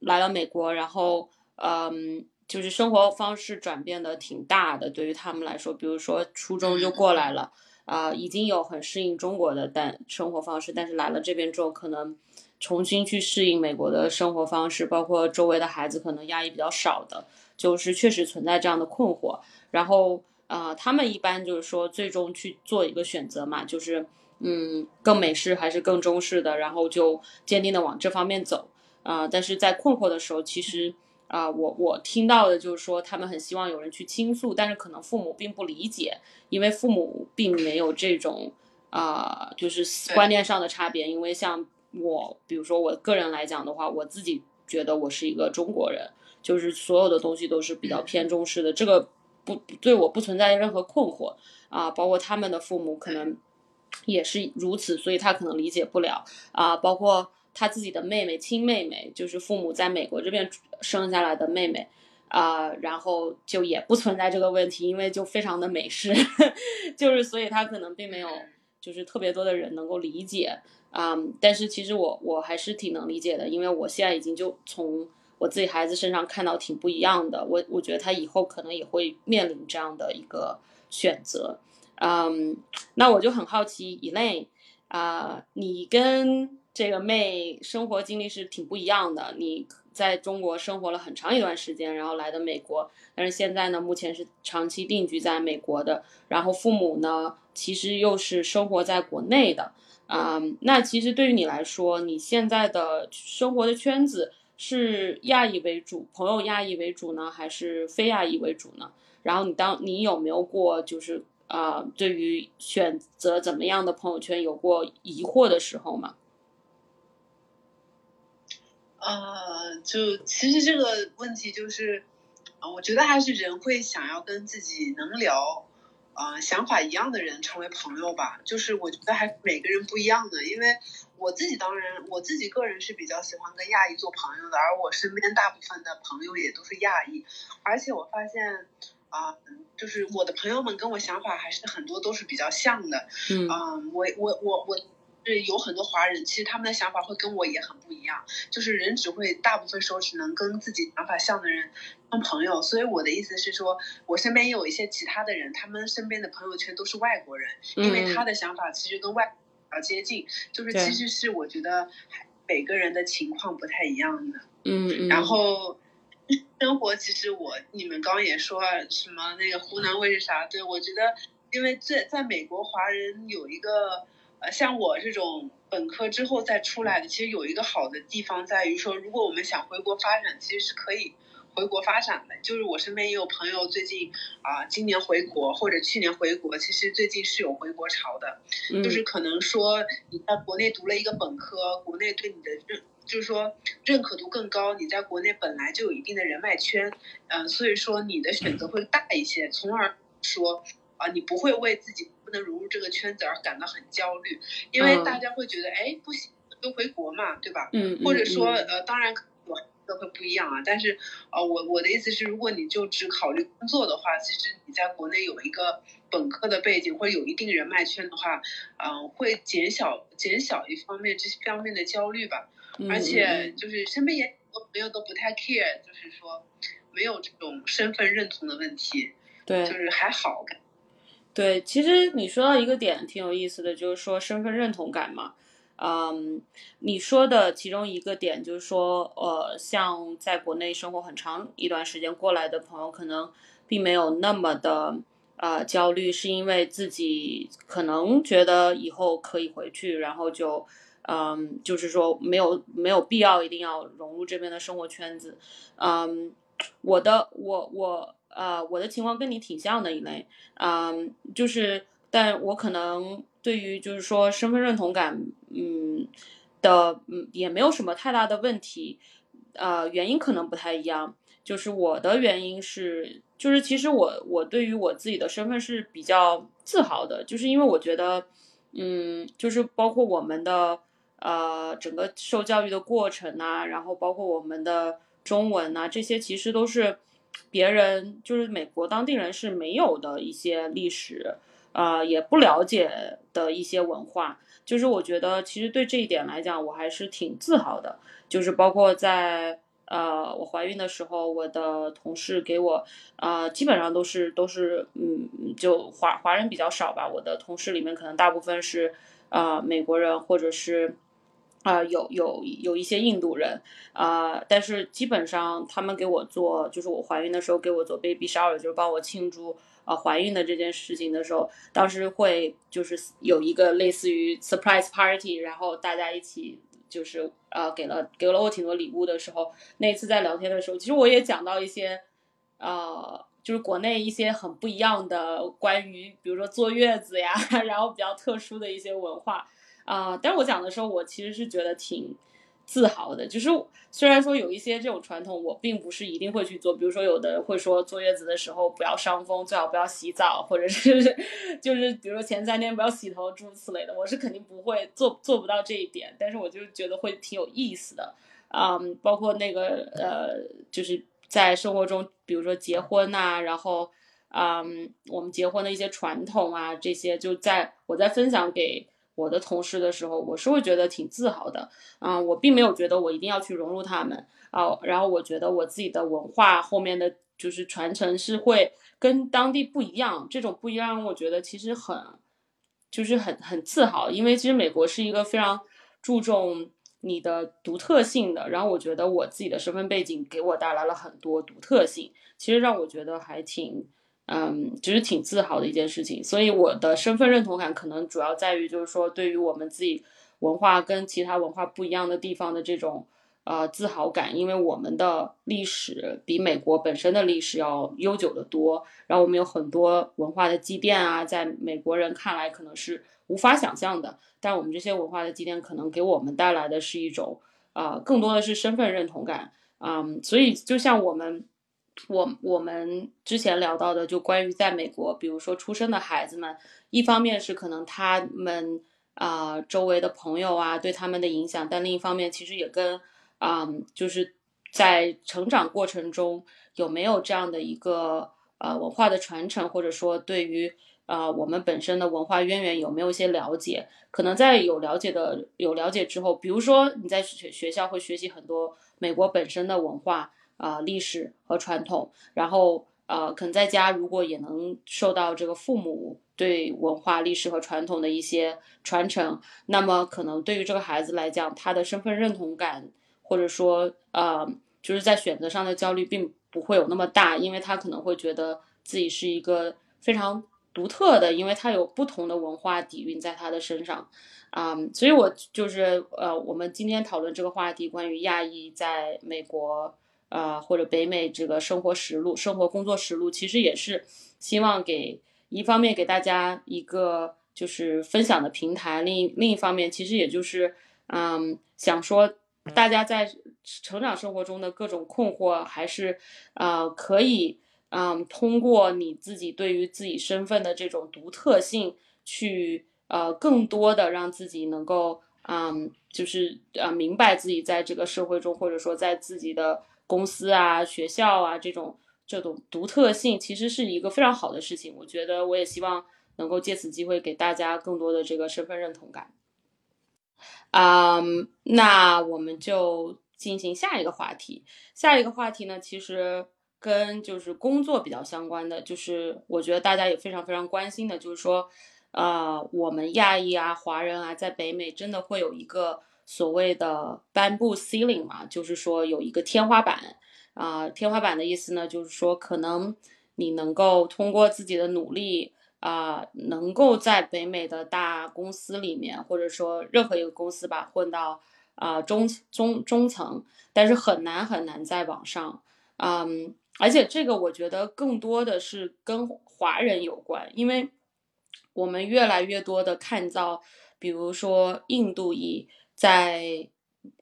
来了美国，然后嗯就是生活方式转变的挺大的，对于他们来说，比如说初中就过来了，啊、已经有很适应中国的但生活方式，但是来了这边之后，可能重新去适应美国的生活方式，包括周围的孩子可能压抑比较少的，就是确实存在这样的困惑。然后呃，他们一般就是说最终去做一个选择嘛，就是嗯，更美式还是更中式的，然后就坚定的往这方面走。啊、但是在困惑的时候，其实啊、我我听到的就是说，他们很希望有人去倾诉，但是可能父母并不理解，因为父母并没有这种啊、就是观念上的差别。因为像我，比如说我个人来讲的话，我自己觉得我是一个中国人，就是所有的东西都是比较偏中式的，这个不对我不存在任何困惑啊、包括他们的父母可能也是如此，所以他可能理解不了啊、包括他自己的妹妹亲妹妹，就是父母在美国这边生下来的妹妹。啊、然后就也不存在这个问题，因为就非常的美式，就是所以他可能并没有就是特别多的人能够理解，嗯，但是其实我我还是挺能理解的，因为我现在已经就从我自己孩子身上看到挺不一样的，我我觉得他以后可能也会面临这样的一个选择，嗯，那我就很好奇，Elaine 啊、你跟这个妹生活经历是挺不一样的，你在中国生活了很长一段时间，然后来的美国，但是现在呢，目前是长期定居在美国的，然后父母呢，其实又是生活在国内的，啊、那其实对于你来说，你现在的生活的圈子是亚裔为主，朋友亚裔为主呢，还是非亚裔为主呢？然后你当你有没有过就是啊、对于选择怎么样的朋友圈有过疑惑的时候吗？呃，就其实这个问题就是，呃，我觉得还是人会想要跟自己能聊，呃，想法一样的人成为朋友吧。就是我觉得还每个人不一样的，因为我自己当然我自己个人是比较喜欢跟亚裔做朋友的，而我身边大部分的朋友也都是亚裔，而且我发现。啊、就是我的朋友们跟我想法还是很多都是比较像的，嗯嗯，我我我我是有很多华人，其实他们的想法会跟我也很不一样。就是人只会大部分时候只能跟自己想法像的人当朋友，所以我的意思是说，我身边也有一些其他的人，他们身边的朋友圈都是外国人，因为他的想法其实跟外比较接近，就是其实是我觉得每个人的情况不太一样的。嗯嗯，然后，生活其实我你们刚刚也说什么那个湖南卫视啥？对我觉得，因为在在美国华人有一个呃像我这种本科之后再出来的，其实有一个好的地方在于说，如果我们想回国发展，其实是可以回国发展的。就是我身边也有朋友最近啊、今年回国或者去年回国，其实最近是有回国潮的。嗯就是可能说你在国内读了一个本科，国内对你的认就是说认可度更高，你在国内本来就有一定的人脉圈，嗯、所以说你的选择会大一些，从而说啊、你不会为自己不能融入这个圈子而感到很焦虑，因为嗯大家会觉得，哎，不行，就回国嘛，对吧？嗯，或者说，嗯呃，当然我都会不一样啊。但是，呃，我我的意思是，如果你就只考虑工作的话，其实你在国内有一个本科的背景或者有一定人脉圈的话，嗯、会减小减小一方面这些方面的焦虑吧。嗯而且嗯就是身边也很多朋友都不太 care，就是说没有这种身份认同的问题，对就是还好。对，其实你说到一个点挺有意思的，就是说身份认同感嘛。嗯，你说的其中一个点就是说，呃，像在国内生活很长一段时间过来的朋友，可能并没有那么的呃焦虑，是因为自己可能觉得以后可以回去，然后就嗯，就是说没有没有必要一定要融入这边的生活圈子。嗯，我的我我呃我的情况跟你挺像的一类，嗯，就是但我可能对于就是说身份认同感，嗯的嗯也没有什么太大的问题，呃原因可能不太一样，就是我的原因是就是其实我我对于我自己的身份是比较自豪的，就是因为我觉得嗯就是包括我们的。呃，整个受教育的过程啊，然后包括我们的中文啊，这些其实都是别人就是美国当地人是没有的一些历史，呃，也不了解的一些文化。就是我觉得其实对这一点来讲，我还是挺自豪的。就是包括在呃我怀孕的时候，我的同事给我呃基本上都是都是嗯就华华人比较少吧，我的同事里面可能大部分是呃美国人或者是。啊、有有有一些印度人，啊、但是基本上他们给我做，就是我怀孕的时候给我做 baby shower，就是帮我庆祝啊、怀孕的这件事情的时候，当时会就是有一个类似于 surprise party，然后大家一起就是呃给了给了我挺多礼物的时候，那一次在聊天的时候，其实我也讲到一些呃。就是国内一些很不一样的关于，比如说坐月子呀，然后比较特殊的一些文化，啊、但我讲的时候，我其实是觉得挺自豪的。就是虽然说有一些这种传统，我并不是一定会去做。比如说，有的会说坐月子的时候不要伤风，最好不要洗澡，或者是 就是比如说前三天不要洗头，诸如此类的。我是肯定不会做做不到这一点，但是我就觉得会挺有意思的。嗯，包括那个呃，就是在生活中，比如说结婚呐、然后。嗯，我们结婚的一些传统啊，这些就在我在分享给我的同事的时候，我是会觉得挺自豪的。啊、我并没有觉得我一定要去融入他们啊、然后我觉得我自己的文化后面的就是传承是会跟当地不一样，这种不一样，我觉得其实很就是很很自豪，因为其实美国是一个非常注重你的独特性的，然后我觉得我自己的身份背景给我带来了很多独特性，其实让我觉得还挺。嗯，就是挺自豪的一件事情，所以我的身份认同感可能主要在于，就是说对于我们自己文化跟其他文化不一样的地方的这种呃自豪感，因为我们的历史比美国本身的历史要悠久的多，然后我们有很多文化的积淀啊，在美国人看来可能是无法想象的，但我们这些文化的积淀可能给我们带来的是一种啊、呃更多的是身份认同感，嗯，所以就像我们。我我们之前聊到的，就关于在美国，比如说出生的孩子们，一方面是可能他们啊、周围的朋友啊对他们的影响，但另一方面其实也跟啊、就是在成长过程中有没有这样的一个呃文化的传承，或者说对于啊我们本身的文化渊源有没有一些了解？可能在有了解的有了解之后，比如说你在学学校会学习很多美国本身的文化。啊、历史和传统，然后呃，可能在家如果也能受到这个父母对文化、历史和传统的一些传承，那么可能对于这个孩子来讲，他的身份认同感或者说呃，就是在选择上的焦虑并不会有那么大，因为他可能会觉得自己是一个非常独特的，因为他有不同的文化底蕴在他的身上，啊、所以我就是呃，我们今天讨论这个话题，关于亚裔在美国呃或者北美这个生活实录、生活工作实录，其实也是希望给一方面给大家一个就是分享的平台，另另一方面其实也就是嗯想说大家在成长生活中的各种困惑，还是呃可以嗯通过你自己对于自己身份的这种独特性去呃更多的让自己能够嗯就是呃明白自己在这个社会中，或者说在自己的公司啊、学校啊这种这种独特性，其实是一个非常好的事情。我觉得我也希望能够借此机会给大家更多的这个身份认同感。啊、那我们就进行下一个话题。下一个话题呢，其实跟就是工作比较相关的，就是我觉得大家也非常非常关心的，就是说，呃，我们亚裔啊、华人啊，在北美真的会有一个所谓的 bamboo ceiling 嘛，就是说有一个天花板。啊、天花板的意思呢，就是说可能你能够通过自己的努力。啊、能够在北美的大公司里面，或者说任何一个公司吧，混到啊、中中中层，但是很难很难再往上。嗯，而且这个我觉得更多的是跟华人有关，因为我们越来越多的看到，比如说印度裔在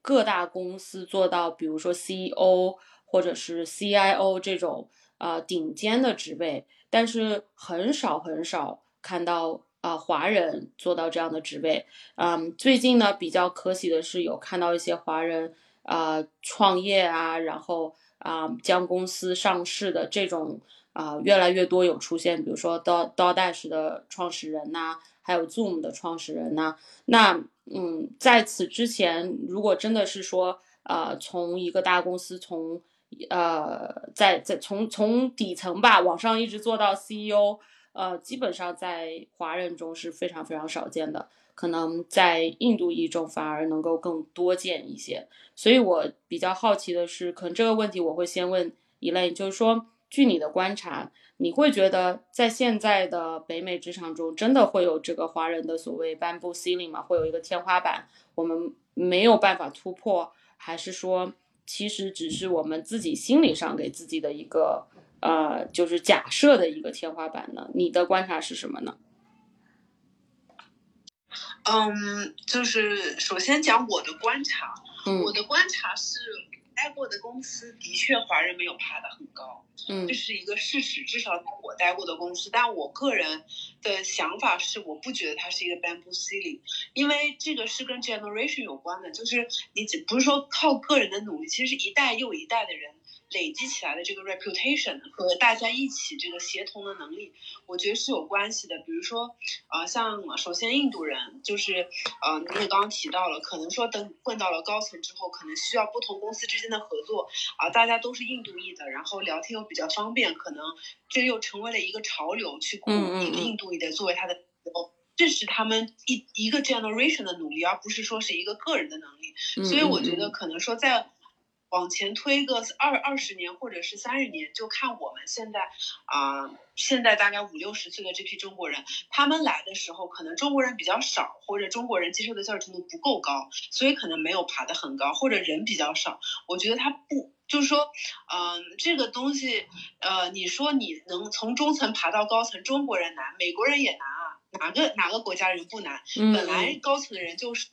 各大公司做到，比如说 CEO 或者是 CIO 这种呃顶尖的职位，但是很少很少看到啊、华人做到这样的职位。嗯，最近呢比较可喜的是有看到一些华人啊、创业啊，然后啊、将公司上市的这种啊、越来越多有出现，比如说 Do DoDash 的创始人呐、还有 Zoom 的创始人呐、那嗯，在此之前，如果真的是说呃从一个大公司从呃，在在从从底层吧往上一直做到 CEO，呃，基本上在华人中是非常非常少见的，可能在印度裔中反而能够更多见一些。所以我比较好奇的是，可能这个问题我会先问 Elaine，就是说，据你的观察，你会觉得在现在的北美职场中，真的会有这个华人的所谓 bamboo ceiling 吗？会有一个天花板，我们没有办法突破，还是说？其实只是我们自己心理上给自己的一个呃，就是假设的一个天花板呢？你的观察是什么呢？嗯，就是首先讲我的观察，嗯我的观察是待过的公司的确华人没有爬得很高，嗯这是一个事实，至少在我待过的公司。但我个人的想法是，我不觉得它是一个 bamboo ceiling，因为这个是跟 generation 有关的，就是你只不是说靠个人的努力，其实是一代又一代的人累积起来的这个 reputation 和大家一起这个协同的能力，我觉得是有关系的。比如说，呃，像首先印度人，就是呃，你也刚刚提到了，可能说等混到了高层之后，可能需要不同公司之间的合作啊、大家都是印度裔的，然后聊天又比较方便，可能这又成为了一个潮流，去雇一个嗯印度裔的作为他的。这是他们一一个 generation 的努力，而不是说是一个个人的能力。嗯所以我觉嗯得可能说在往前推个二二十年或者是三十年，就看我们现在啊、现在大概五六十岁的这批中国人，他们来的时候可能中国人比较少，或者中国人接受的教育程度不够高，所以可能没有爬得很高，或者人比较少。我觉得他不。就是说，嗯、这个东西，呃，你说你能从中层爬到高层，中国人难，美国人也难啊，哪个哪个国家人不难？嗯本来高层的人就是，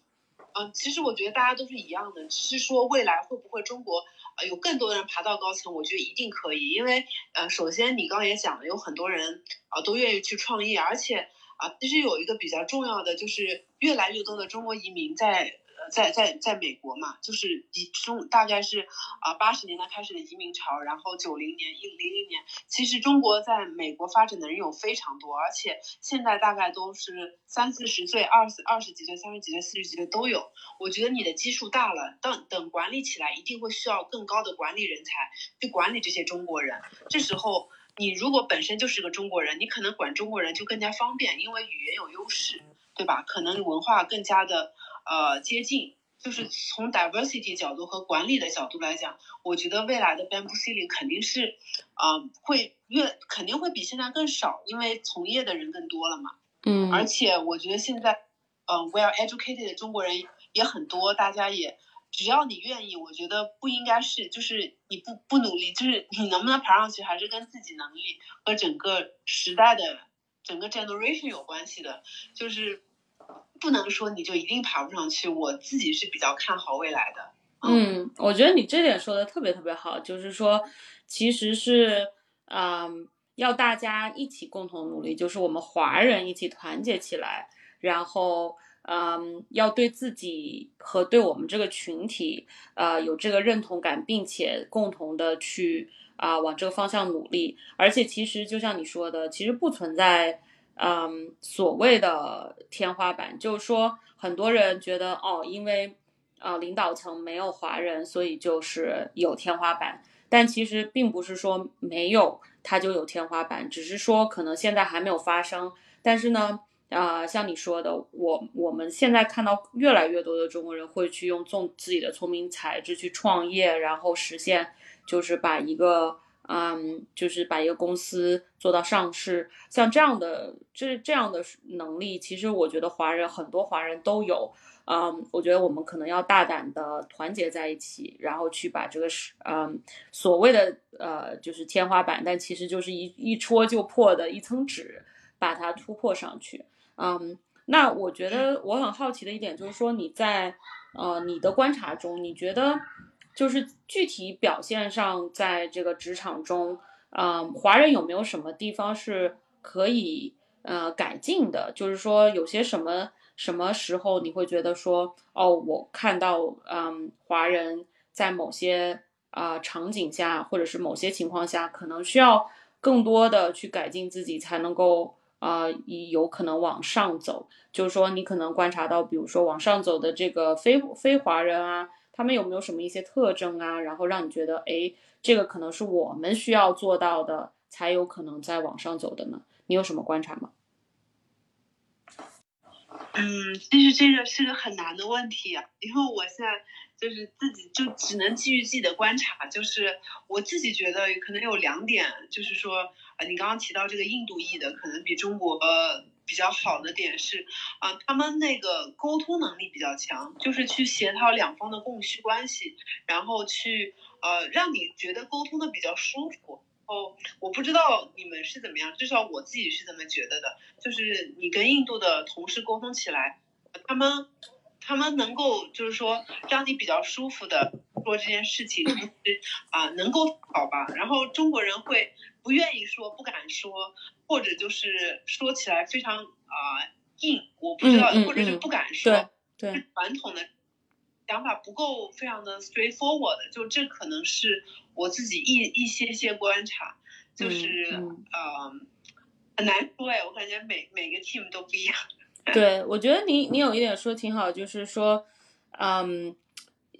嗯、其实我觉得大家都是一样的，只是说未来会不会中国呃有更多人爬到高层，我觉得一定可以，因为呃，首先你刚刚也讲了，有很多人啊、都愿意去创业，而且啊、其实有一个比较重要的就是越来越多的中国移民在。在在在美国嘛，就是以中大概是啊八十年代开始的移民潮，然后九零年、一零零年，其实中国在美国发展的人有非常多，而且现在大概都是三四十岁、二十二十几岁、三十几岁、四十几岁都有。我觉得你的基数大了，等等管理起来，一定会需要更高的管理人才去管理这些中国人。这时候，你如果本身就是个中国人，你可能管中国人就更加方便，因为语言有优势，对吧？可能文化更加的呃接近。就是从 diversity 角度和管理的角度来讲，我觉得未来的 bamboo ceiling 肯定是，啊，会越肯定会比现在更少，因为从业的人更多了嘛。嗯，而且我觉得现在，嗯，well educated 的中国人也很多，大家也只要你愿意，我觉得不应该是就是你不不努力，就是你能不能爬上去，还是跟自己能力和整个时代的整个 generation 有关系的，就是不能说你就一定爬不上去。我自己是比较看好未来的。嗯，我觉得你这点说的特别特别好，就是说其实是，嗯。要大家一起共同努力，就是我们华人一起团结起来，然后，嗯，要对自己和对我们这个群体，呃，有这个认同感，并且共同的去啊往这个方向努力。而且，其实就像你说的，其实不存在，嗯，所谓的天花板，就是说，很多人觉得哦，因为啊领导层没有华人，所以就是有天花板。但其实并不是说没有它就有天花板，只是说可能现在还没有发生。但是呢，啊，像你说的，我我们现在看到越来越多的中国人会去用纵自己的聪明才智去创业，然后实现就是把一个嗯，就是把一个公司做到上市。像这样的这这样的能力，其实我觉得华人很多华人都有。嗯，我觉得我们可能要大胆的团结在一起，然后去把这个是嗯所谓的呃就是天花板，但其实就是一一戳就破的一层纸，把它突破上去。嗯，那我觉得我很好奇的一点就是说你在呃你的观察中，你觉得就是具体表现上，在这个职场中，嗯，华人有没有什么地方是可以呃改进的？就是说有些什么？什么时候你会觉得说，哦，我看到，嗯，华人在某些啊场景下，或者是某些情况下，可能需要更多的去改进自己，才能够啊，有可能往上走。就是说，你可能观察到，比如说往上走的这个非非华人啊，他们有没有什么一些特征啊，然后让你觉得，哎，这个可能是我们需要做到的，才有可能再往上走的呢？你有什么观察吗？嗯，其实这个是个很难的问题啊，因为我现在就是自己就只能基于自己的观察，就是我自己觉得可能有两点，就是说啊，你刚刚提到这个印度裔的可能比中国比较好的点是啊，他们那个沟通能力比较强，就是去协调两方的供需关系，然后去呃让你觉得沟通的比较舒服。哦，我不知道你们是怎么样，至少我自己是这么觉得的。就是你跟印度的同事沟通起来，他们他们能够就是说让你比较舒服的说这件事情，啊，能够好吧？然后中国人会不愿意说，不敢说，或者就是说起来非常啊硬，我不知道，或者是不敢说，对传统的。想法不够非常的 straightforward，就这可能是我自己一一些些观察，就是呃很难说哎，我感觉每每个 team 都不一样。对，我觉得你你有一点说挺好，就是说，嗯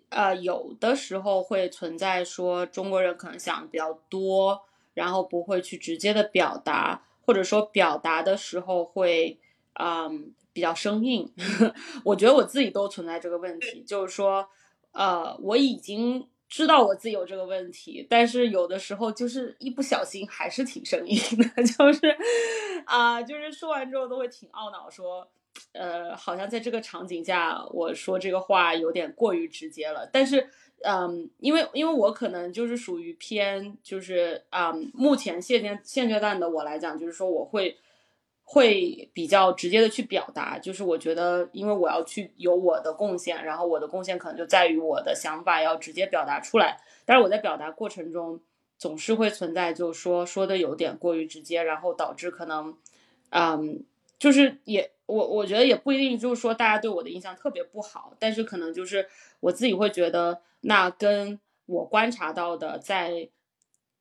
呃有的时候会存在说中国人可能想的比较多，然后不会去直接的表达，或者说表达的时候会嗯。比较生硬，我觉得我自己都存在这个问题，就是说，呃，我已经知道我自己有这个问题，但是有的时候就是一不小心还是挺生硬的，就是啊，就是说完之后都会挺懊恼，说，呃，好像在这个场景下我说这个话有点过于直接了，但是，嗯，因为因为我可能就是属于偏，就是啊，目前现阶现阶段的我来讲，就是说我会。会比较直接的去表达，就是我觉得，因为我要去有我的贡献，然后我的贡献可能就在于我的想法要直接表达出来。但是我在表达过程中，总是会存在，就是说说的有点过于直接，然后导致可能，嗯，就是也我我觉得也不一定就是说大家对我的印象特别不好，但是可能就是我自己会觉得，那跟我观察到的在。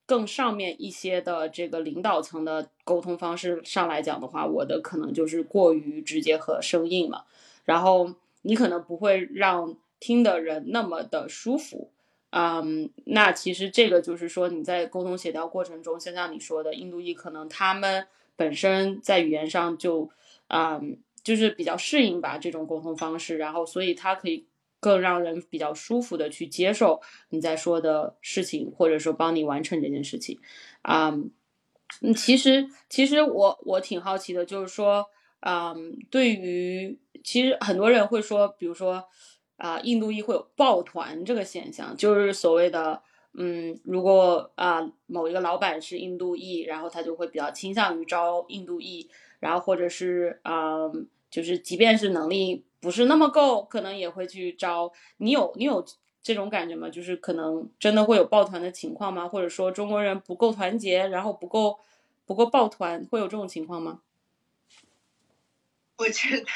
更上面一些的这个领导层的沟通方式上来讲的话，我的可能就是过于直接和生硬了，然后你可能不会让听的人那么的舒服，嗯，那其实这个就是说你在沟通协调过程中，像像你说的，印度裔可能他们本身在语言上就，嗯，就是比较适应吧这种沟通方式，然后所以他可以更让人比较舒服的去接受你在说的事情，或者说帮你完成这件事情。啊，嗯，其实其实我我挺好奇的，就是说，嗯，对于其实很多人会说，比如说啊，印度裔会有抱团这个现象，就是所谓的。嗯，如果啊某一个老板是印度裔，然后他就会比较倾向于招印度裔，然后或者是啊，就是即便是能力不是那么够，可能也会去招。你有你有这种感觉吗？就是可能真的会有抱团的情况吗？或者说中国人不够团结，然后不够不够抱团，会有这种情况吗？我觉得，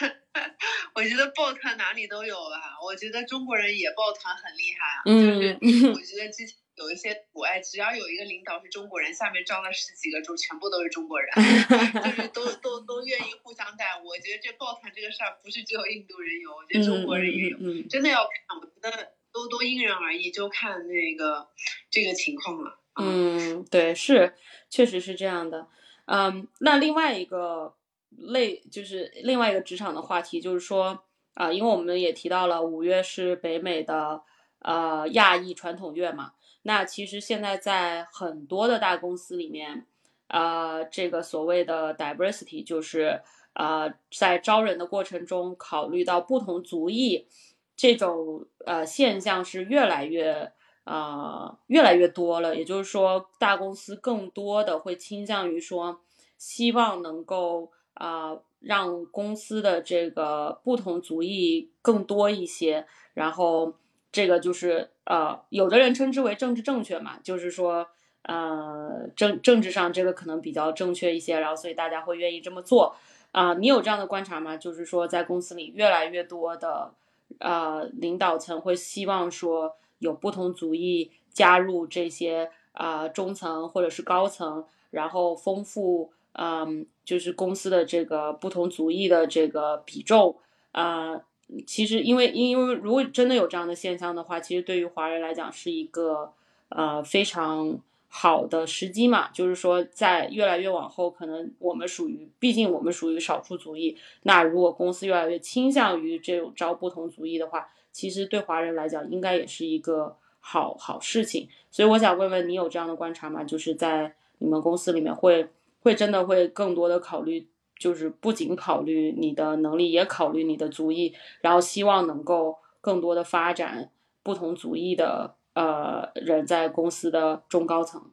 我觉得抱团哪里都有吧。我觉得中国人也抱团很厉害啊。嗯，就 是我觉得之前。有一些阻碍，只要有一个领导是中国人，下面招了十几个就全部都是中国人，就是都都都愿意互相带。我觉得这抱团这个事儿不是只有印度人有，我觉得中国人也有，真的要看，我觉得都都因人而异，就看那个这个情况了。嗯，对，是，确实是这样的。嗯，那另外一个类就是另外一个职场的话题，就是说啊，因为我们也提到了五月是北美的呃亚裔传统月嘛。那其实现在在很多的大公司里面，呃，这个所谓的 diversity 就是呃，在招人的过程中考虑到不同族裔这种呃现象是越来越呃越来越多了。也就是说，大公司更多的会倾向于说，希望能够啊让公司的这个不同族裔更多一些，然后。这个就是呃，有的人称之为政治正确嘛，就是说呃政政治上这个可能比较正确一些，然后所以大家会愿意这么做啊。你有这样的观察吗？就是说在公司里越来越多的呃领导层会希望说有不同族裔加入这些啊中层或者是高层，然后丰富嗯就是公司的这个不同族裔的这个比重啊。其实，因为因为如果真的有这样的现象的话，其实对于华人来讲是一个呃非常好的时机嘛。就是说，在越来越往后，可能我们属于，毕竟我们属于少数族裔。那如果公司越来越倾向于这种招不同族裔的话，其实对华人来讲，应该也是一个好好事情。所以我想问问你，有这样的观察吗？就是在你们公司里面，会会真的会更多的考虑。就是不仅考虑你的能力，也考虑你的族裔，然后希望能够更多的发展不同族裔的呃人在公司的中高层，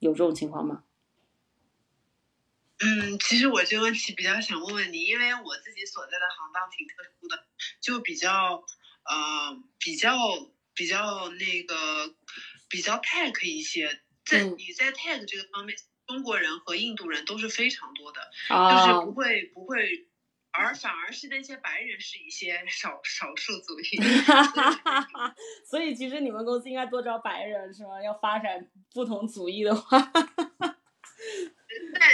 有这种情况吗？嗯，其实我这个问题比较想问问你，因为我自己所在的行当挺特殊的，就比较呃比较比较那个比较 tech 一些，在你在 tech 这个方面。中国人和印度人都是非常多的，就是不会不会，而反而是那些白人是一些少少数族裔。所以其实你们公司应该多招白人是吗？要发展不同族裔的话，在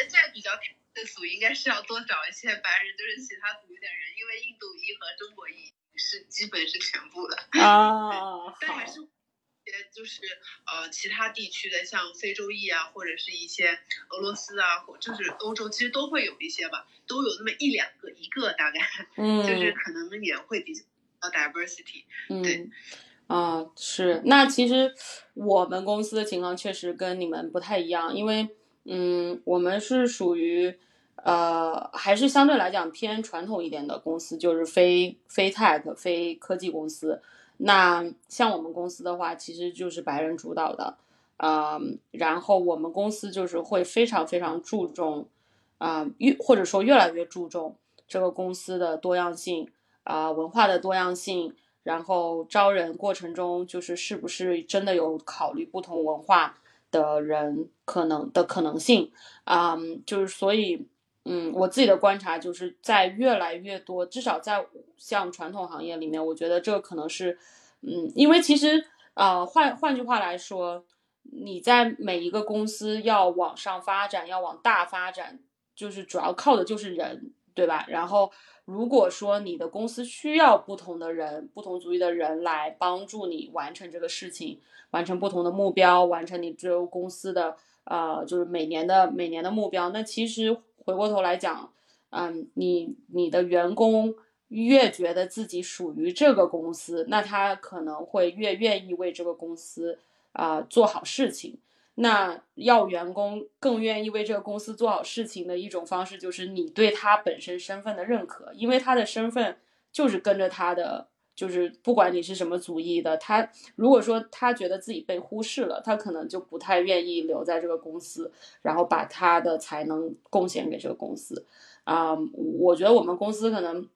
在比较的组应该是要多找一些白人，就是其他族裔的人，因为印度裔和中国裔是基本是全部的 啊，但还是。些就是呃其他地区的，像非洲裔啊，或者是一些俄罗斯啊，或就是欧洲，其实都会有一些吧，都有那么一两个，一个大概，嗯，就是可能也会比较 diversity，对，啊是，那其实我们公司的情况确实跟你们不太一样，因为嗯，我们是属于呃还是相对来讲偏传统一点的公司，就是非非 tech 非科技公司。那像我们公司的话，其实就是白人主导的，嗯，然后我们公司就是会非常非常注重，啊，越或者说越来越注重这个公司的多样性，啊，文化的多样性，然后招人过程中就是是不是真的有考虑不同文化的人可能的可能性，啊，就是所以。嗯，我自己的观察就是在越来越多，至少在像传统行业里面，我觉得这可能是，嗯，因为其实呃，换换句话来说，你在每一个公司要往上发展，要往大发展，就是主要靠的就是人，对吧？然后如果说你的公司需要不同的人、不同族裔的人来帮助你完成这个事情，完成不同的目标，完成你这个公司的呃，就是每年的每年的目标，那其实。回过头来讲，嗯，你你的员工越觉得自己属于这个公司，那他可能会越愿意为这个公司啊、做好事情。那要员工更愿意为这个公司做好事情的一种方式，就是你对他本身身份的认可，因为他的身份就是跟着他的，就是不管你是什么族裔的，他如果说他觉得自己被忽视了，他可能就不太愿意留在这个公司，然后把他的才能贡献给这个公司。啊、我觉得我们公司可能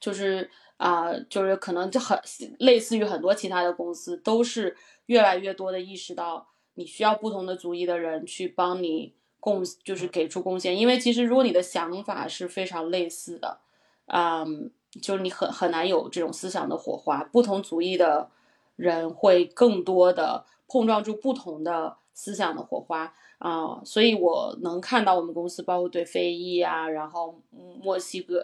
就是啊、就是可能就很类似于很多其他的公司，都是越来越多的意识到你需要不同的族裔的人去帮你贡，就是给出贡献。因为其实如果你的想法是非常类似的，嗯，就是你很很难有这种思想的火花。不同族裔的人会更多的碰撞出不同的思想的火花啊、所以我能看到我们公司包括对非裔啊，然后墨西哥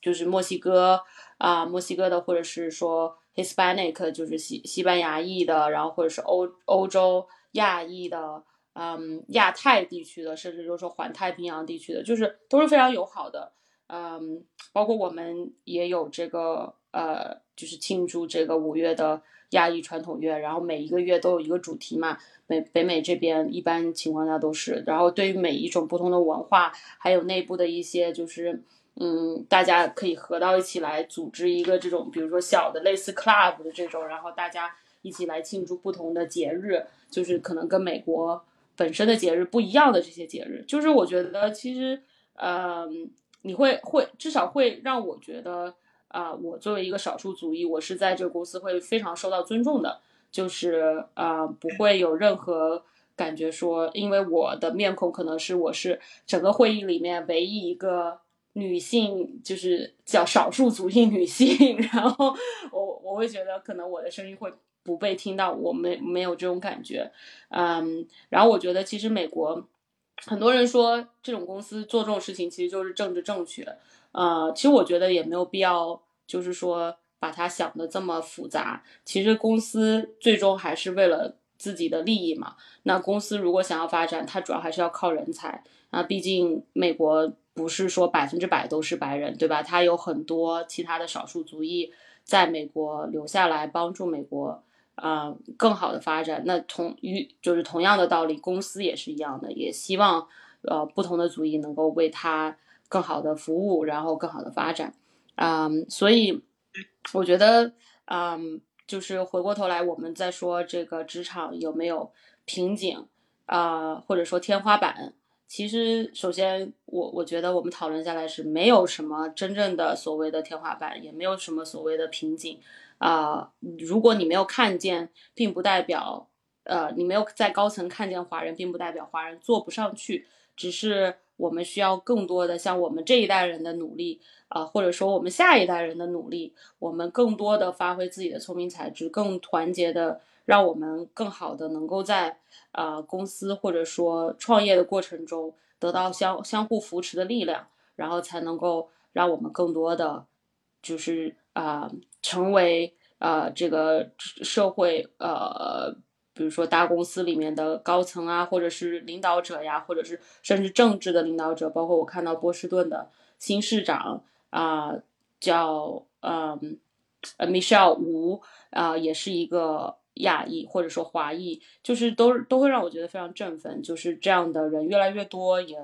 就是墨西哥啊、墨西哥的，或者是说 Hispanic 就是西西班牙裔的，然后或者是欧欧洲亚裔的，嗯，亚太地区的，甚至就是说环太平洋地区的，就是都是非常友好的。嗯，包括我们也有这个呃，就是庆祝这个五月的亚裔传统月，然后每一个月都有一个主题嘛。北北美这边一般情况下都是，然后对于每一种不同的文化，还有内部的一些就是。嗯，大家可以合到一起来组织一个这种，比如说小的类似 club 的这种，然后大家一起来庆祝不同的节日，就是可能跟美国本身的节日不一样的这些节日。就是我觉得其实，嗯、你会会至少会让我觉得啊、我作为一个少数族裔，我是在这个公司会非常受到尊重的，就是啊、不会有任何感觉说，因为我的面孔可能是我是整个会议里面唯一一个女性，就是叫少数族裔女性，然后我我会觉得可能我的声音会不被听到，我没没有这种感觉，嗯，然后我觉得其实美国很多人说这种公司做这种事情其实就是政治正确，呃，其实我觉得也没有必要，就是说把它想的这么复杂。其实公司最终还是为了自己的利益嘛。那公司如果想要发展，它主要还是要靠人才啊。毕竟美国不是说百分之百都是白人，对吧？它有很多其他的少数族裔在美国留下来帮助美国。啊、更好的发展。那同于就是同样的道理，公司也是一样的，也希望呃不同的族裔能够为他更好的服务，然后更好的发展。嗯，所以我觉得，嗯，就是回过头来，我们再说这个职场有没有瓶颈啊、或者说天花板。其实，首先我我觉得我们讨论下来是没有什么真正的所谓的天花板，也没有什么所谓的瓶颈。啊、如果你没有看见，并不代表，呃，你没有在高层看见华人，并不代表华人做不上去，只是我们需要更多的像我们这一代人的努力，啊、或者说我们下一代人的努力，我们更多的发挥自己的聪明才智，更团结的，让我们更好的能够在呃公司或者说创业的过程中得到相相互扶持的力量，然后才能够让我们更多的就是啊、成为呃这个社会呃，比如说大公司里面的高层啊，或者是领导者呀，或者是甚至政治的领导者，包括我看到波士顿的新市长啊、叫嗯呃 Michelle 吴啊、也是一个亚裔或者说华裔，就是都都会让我觉得非常振奋，就是这样的人越来越多，也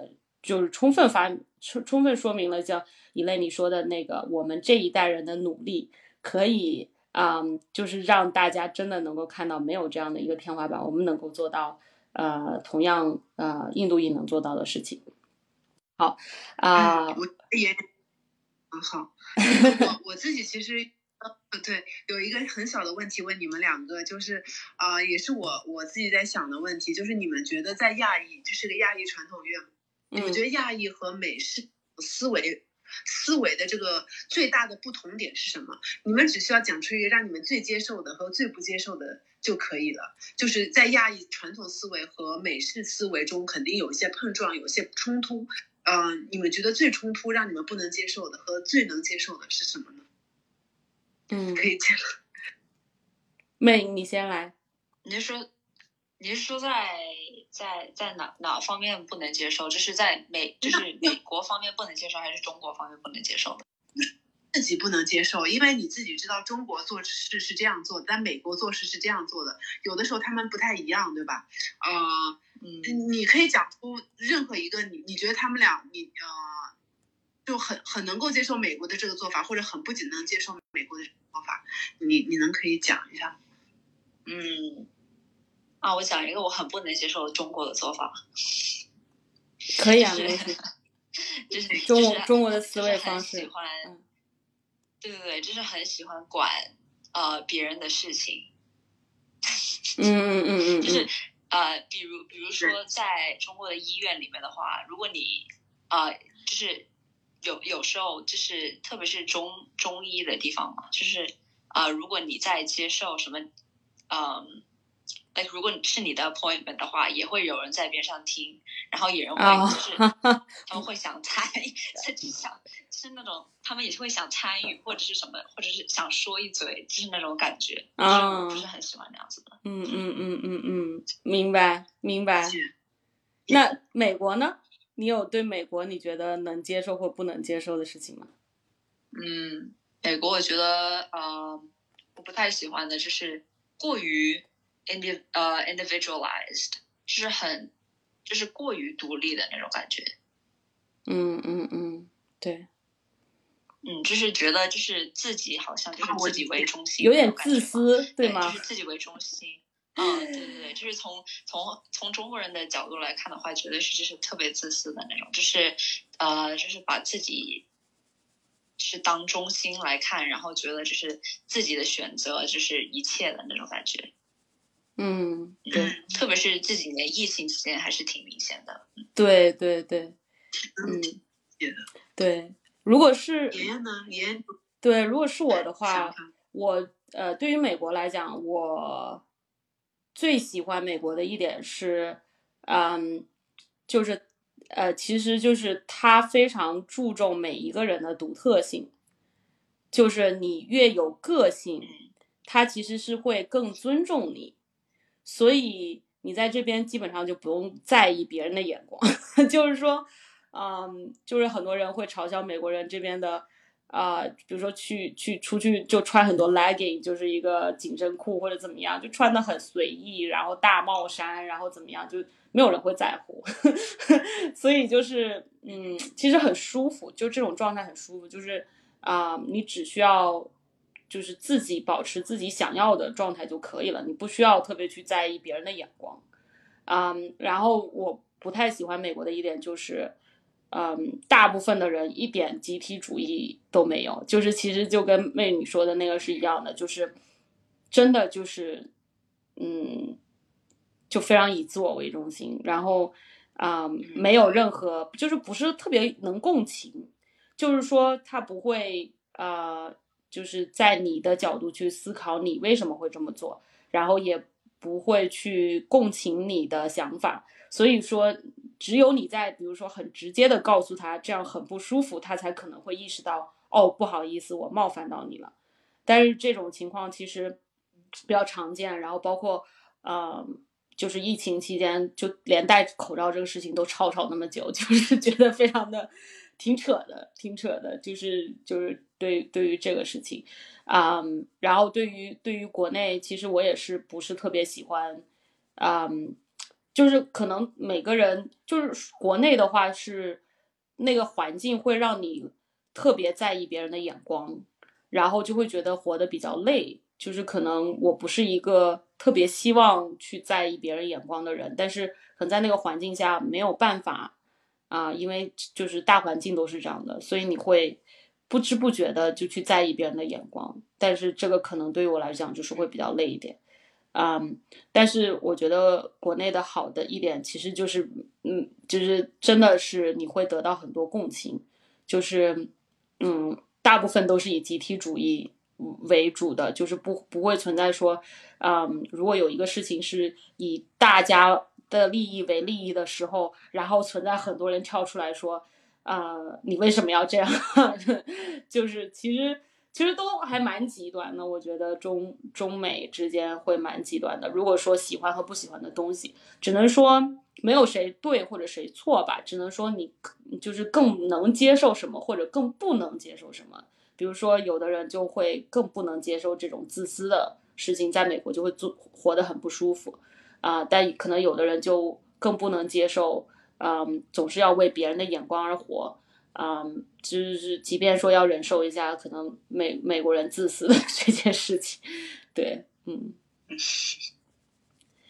就是充分发充充分说明了像一类你说的那个我们这一代人的努力可以。嗯，就是让大家真的能够看到没有这样的一个天花板，我们能够做到呃同样呃印度裔能做到的事情。好啊、嗯我也很好。我我自己其实。呃，对，有一个很小的问题问你们两个，就是，啊，也是我我自己在想的问题，就是你们觉得在亚裔，这是个亚裔传统乐，你们嗯觉得亚裔和美式思维思维的这个最大的不同点是什么？你们只需要讲出一个让你们最接受的和最不接受的就可以了。就是在亚裔传统思维和美式思维中，肯定有一些碰撞，有一些冲突。嗯、你们觉得最冲突、让你们不能接受的和最能接受的是什么呢？嗯，可以讲。妹，你先来。你是说，你是说在在在哪哪方面不能接受？这是在美，就是美国方面不能接受，还是中国方面不能接受的？自己不能接受，因为你自己知道中国做事是这样做的，但美国做事是这样做的，有的时候他们不太一样，对吧？呃，嗯你可以讲出任何一个你你觉得他们俩你呃就很很能够接受美国的这个做法，或者很不仅能接受美国的做法，你你能可以讲一下？嗯，啊，我讲一个我很不能接受中国的做法，可以啊，就是没问题。就是中就是国中国的就是思维很方式喜欢，嗯。对对对，就是很喜欢管呃别人的事情，嗯嗯嗯嗯，就是嗯呃，比如比如说在中国的医院里面的话，如果你呃就是有有时候就是特别是中中医的地方嘛，就是呃如果你在接受什么嗯。哎，如果是你的 appointment 的话，也会有人在边上听，然后有人会啊就是、他们会想参与，就 是想是那种他们也是会想参与或者是什么，或者是想说一嘴，就是那种感觉，就是啊我不是很喜欢那样子的。嗯嗯嗯嗯嗯，明白明白。那美国呢？你有对美国你觉得能接受或不能接受的事情吗？嗯，美国我觉得呃，我不太喜欢的就是过于 indi 呃 individualized，就是很就是过于独立的那种感觉。嗯嗯嗯，对，嗯，就是觉得就是自己好像就是自己为中心，有点自。私，对吗就？是自己为中心。嗯，对对对，就是从从从中国人的角度来看的话，绝对是就是特别自私的那种，就是呃，就是把自己是当中心来看，然后觉得就是自己的选择就是一切的那种感觉。嗯，对嗯，特别是这几年疫情期间还是挺明显的。对对对，嗯，对。如果是爷爷呢？爷爷对，如果是我的话我呃，对于美国来讲，我最喜欢美国的一点是，嗯，就是呃，其实就是他非常注重每一个人的独特性，就是你越有个性，他其实是会更尊重你，所以你在这边基本上就不用在意别人的眼光，就是说，嗯，就是很多人会嘲笑美国人这边的。啊、比如说去去出去就穿很多 legging，就是一个紧身裤或者怎么样，就穿的很随意，然后大帽衫，然后怎么样，就没有人会在乎。所以就是嗯，其实很舒服，就这种状态很舒服，就是啊、你只需要就是自己保持自己想要的状态就可以了，你不需要特别去在意别人的眼光。嗯，然后我不太喜欢美国的一点就是。嗯，大部分的人一点集体主义都没有，就是其实就跟妹你说的那个是一样的，就是真的就是，嗯，就非常以自我为中心，然后啊、嗯没有任何就是不是特别能共情，就是说他不会呃，就是在你的角度去思考你为什么会这么做，然后也不会去共情你的想法，所以说，只有你在比如说很直接的告诉他这样很不舒服，他才可能会意识到哦，不好意思，我冒犯到你了。但是这种情况其实比较常见，然后包括呃，就是疫情期间，就连戴口罩这个事情都吵吵那么久，就是觉得非常的挺扯的，挺扯的，就是就是对对于这个事情，嗯，然后对于对于国内，其实我也是不是特别喜欢，嗯。就是可能每个人就是国内的话是那个环境会让你特别在意别人的眼光，然后就会觉得活得比较累。就是可能我不是一个特别希望去在意别人眼光的人，但是可能在那个环境下没有办法啊、因为就是大环境都是这样的，所以你会不知不觉的就去在意别人的眼光。但是这个可能对于我来讲就是会比较累一点。嗯，但是我觉得国内的好的一点，其实就是，嗯，就是真的是你会得到很多共情，就是，嗯，大部分都是以集体主义为主的，就是不不会存在说，嗯，如果有一个事情是以大家的利益为利益的时候，然后存在很多人跳出来说，呃，你为什么要这样？就是其实。其实都还蛮极端的，我觉得中中美之间会蛮极端的。如果说喜欢和不喜欢的东西，只能说没有谁对或者谁错吧，只能说你就是更能接受什么或者更不能接受什么，比如说有的人就会更不能接受这种自私的事情，在美国就会做活得很不舒服啊、但可能有的人就更不能接受，嗯，总是要为别人的眼光而活。嗯，就是即便说要忍受一下可能美美国人自私的 这件事情，对，嗯。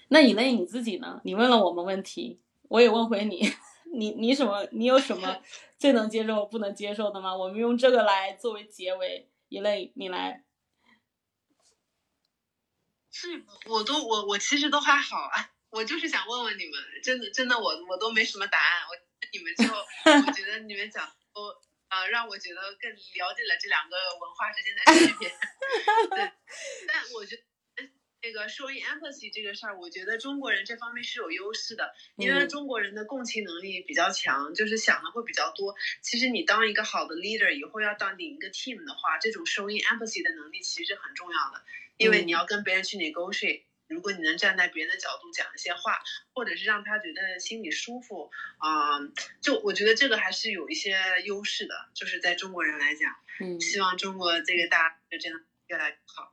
那以类你自己呢？你问了我们问题，我也问回你，你你什么？你有什么最能接受、不能接受的吗？我们用这个来作为结尾。以类，你来。是，我都我我其实都还好啊，我就是想问问你们，真的真的我我都没什么答案，我你们就我觉得你们讲都啊、让我觉得更了解了这两个文化之间的区别。对，但我觉得。那个 showing empathy 这个事儿，我觉得中国人这方面是有优势的，因为嗯中国人的共情能力比较强，就是想的会比较多。其实你当一个好的 leader，以后要当领一个 team 的话，这种 showing empathy 的能力其实很重要的，因为嗯你要跟别人去 negotiate。如果你能站在别人的角度讲一些话，或者是让他觉得心里舒服，啊、就我觉得这个还是有一些优势的，就是在中国人来讲，嗯，希望中国这个大就真的越来越好。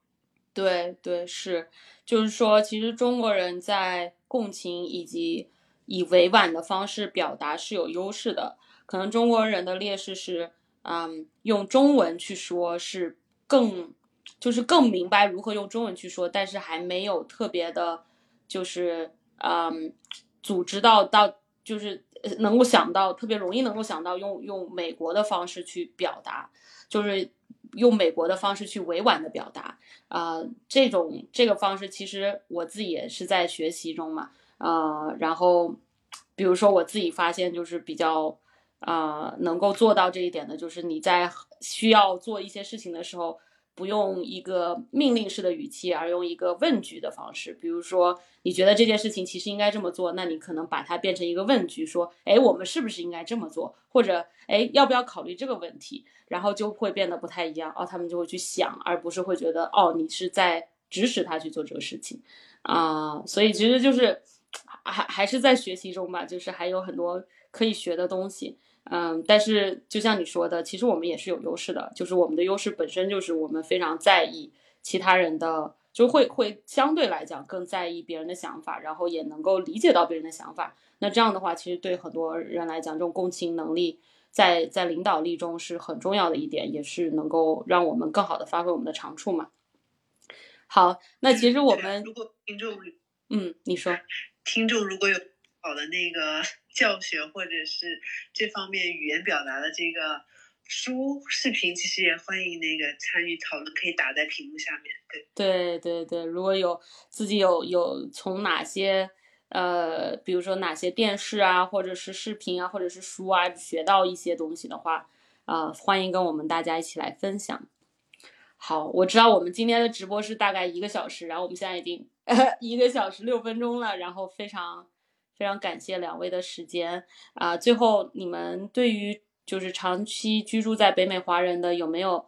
对对是，就是说，其实中国人在共情以及以委婉的方式表达是有优势的。可能中国人的劣势是，嗯，用中文去说是更，就是更明白如何用中文去说，但是还没有特别的，就是嗯，组织到到就是能够想到特别容易能够想到用用美国的方式去表达，就是用美国的方式去委婉的表达。啊、这种这个方式其实我自己也是在学习中嘛，呃，然后比如说我自己发现就是比较呃能够做到这一点的，就是你在需要做一些事情的时候，不用一个命令式的语气，而用一个问句的方式。比如说，你觉得这件事情其实应该这么做，那你可能把它变成一个问句，说，哎，我们是不是应该这么做？或者，哎，要不要考虑这个问题？然后就会变得不太一样哦，他们就会去想，而不是会觉得哦，你是在指使他去做这个事情啊、所以其实就是还还是在学习中吧，就是还有很多可以学的东西。嗯，但是就像你说的，其实我们也是有优势的，就是我们的优势本身就是我们非常在意其他人的，就会会相对来讲更在意别人的想法，然后也能够理解到别人的想法。那这样的话，其实对很多人来讲，这种共情能力在在领导力中是很重要的一点，也是能够让我们更好的发挥我们的长处嘛。好，那其实我们如果听众嗯，你说。听众如果有好的那个教学或者是这方面语言表达的这个书视频，其实也欢迎那个参与讨论，可以打在屏幕下面。对，对对对，如果有自己有有从哪些呃，比如说哪些电视啊，或者是视频啊，或者是书啊，学到一些东西的话，啊、欢迎跟我们大家一起来分享。好，我知道我们今天的直播是大概一个小时，然后我们现在已经 一个小时六分钟了，然后非常非常感谢两位的时间啊、最后，你们对于就是长期居住在北美华人的有没有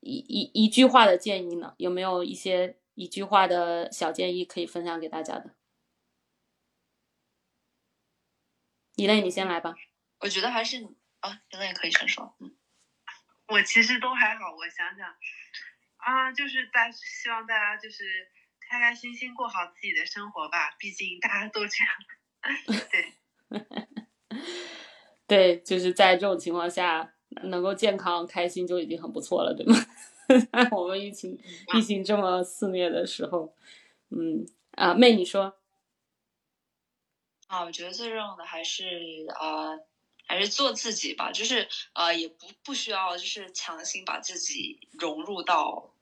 一一一句话的建议呢？有没有一些一句话的小建议可以分享给大家的？一类，你先来吧。我觉得还是啊，现在也可以先说，嗯，我其实都还好，我想想啊，就是大希望大家就是开开心心过好自己的生活吧，毕竟大家都这样。对，对，就是在这种情况下，能够健康开心就已经很不错了，对吗？在 我们疫情疫情这么肆虐的时候，嗯啊，妹你说，啊，我觉得最重要的还是呃，还是做自己吧，就是呃，也不不需要就是强行把自己融入到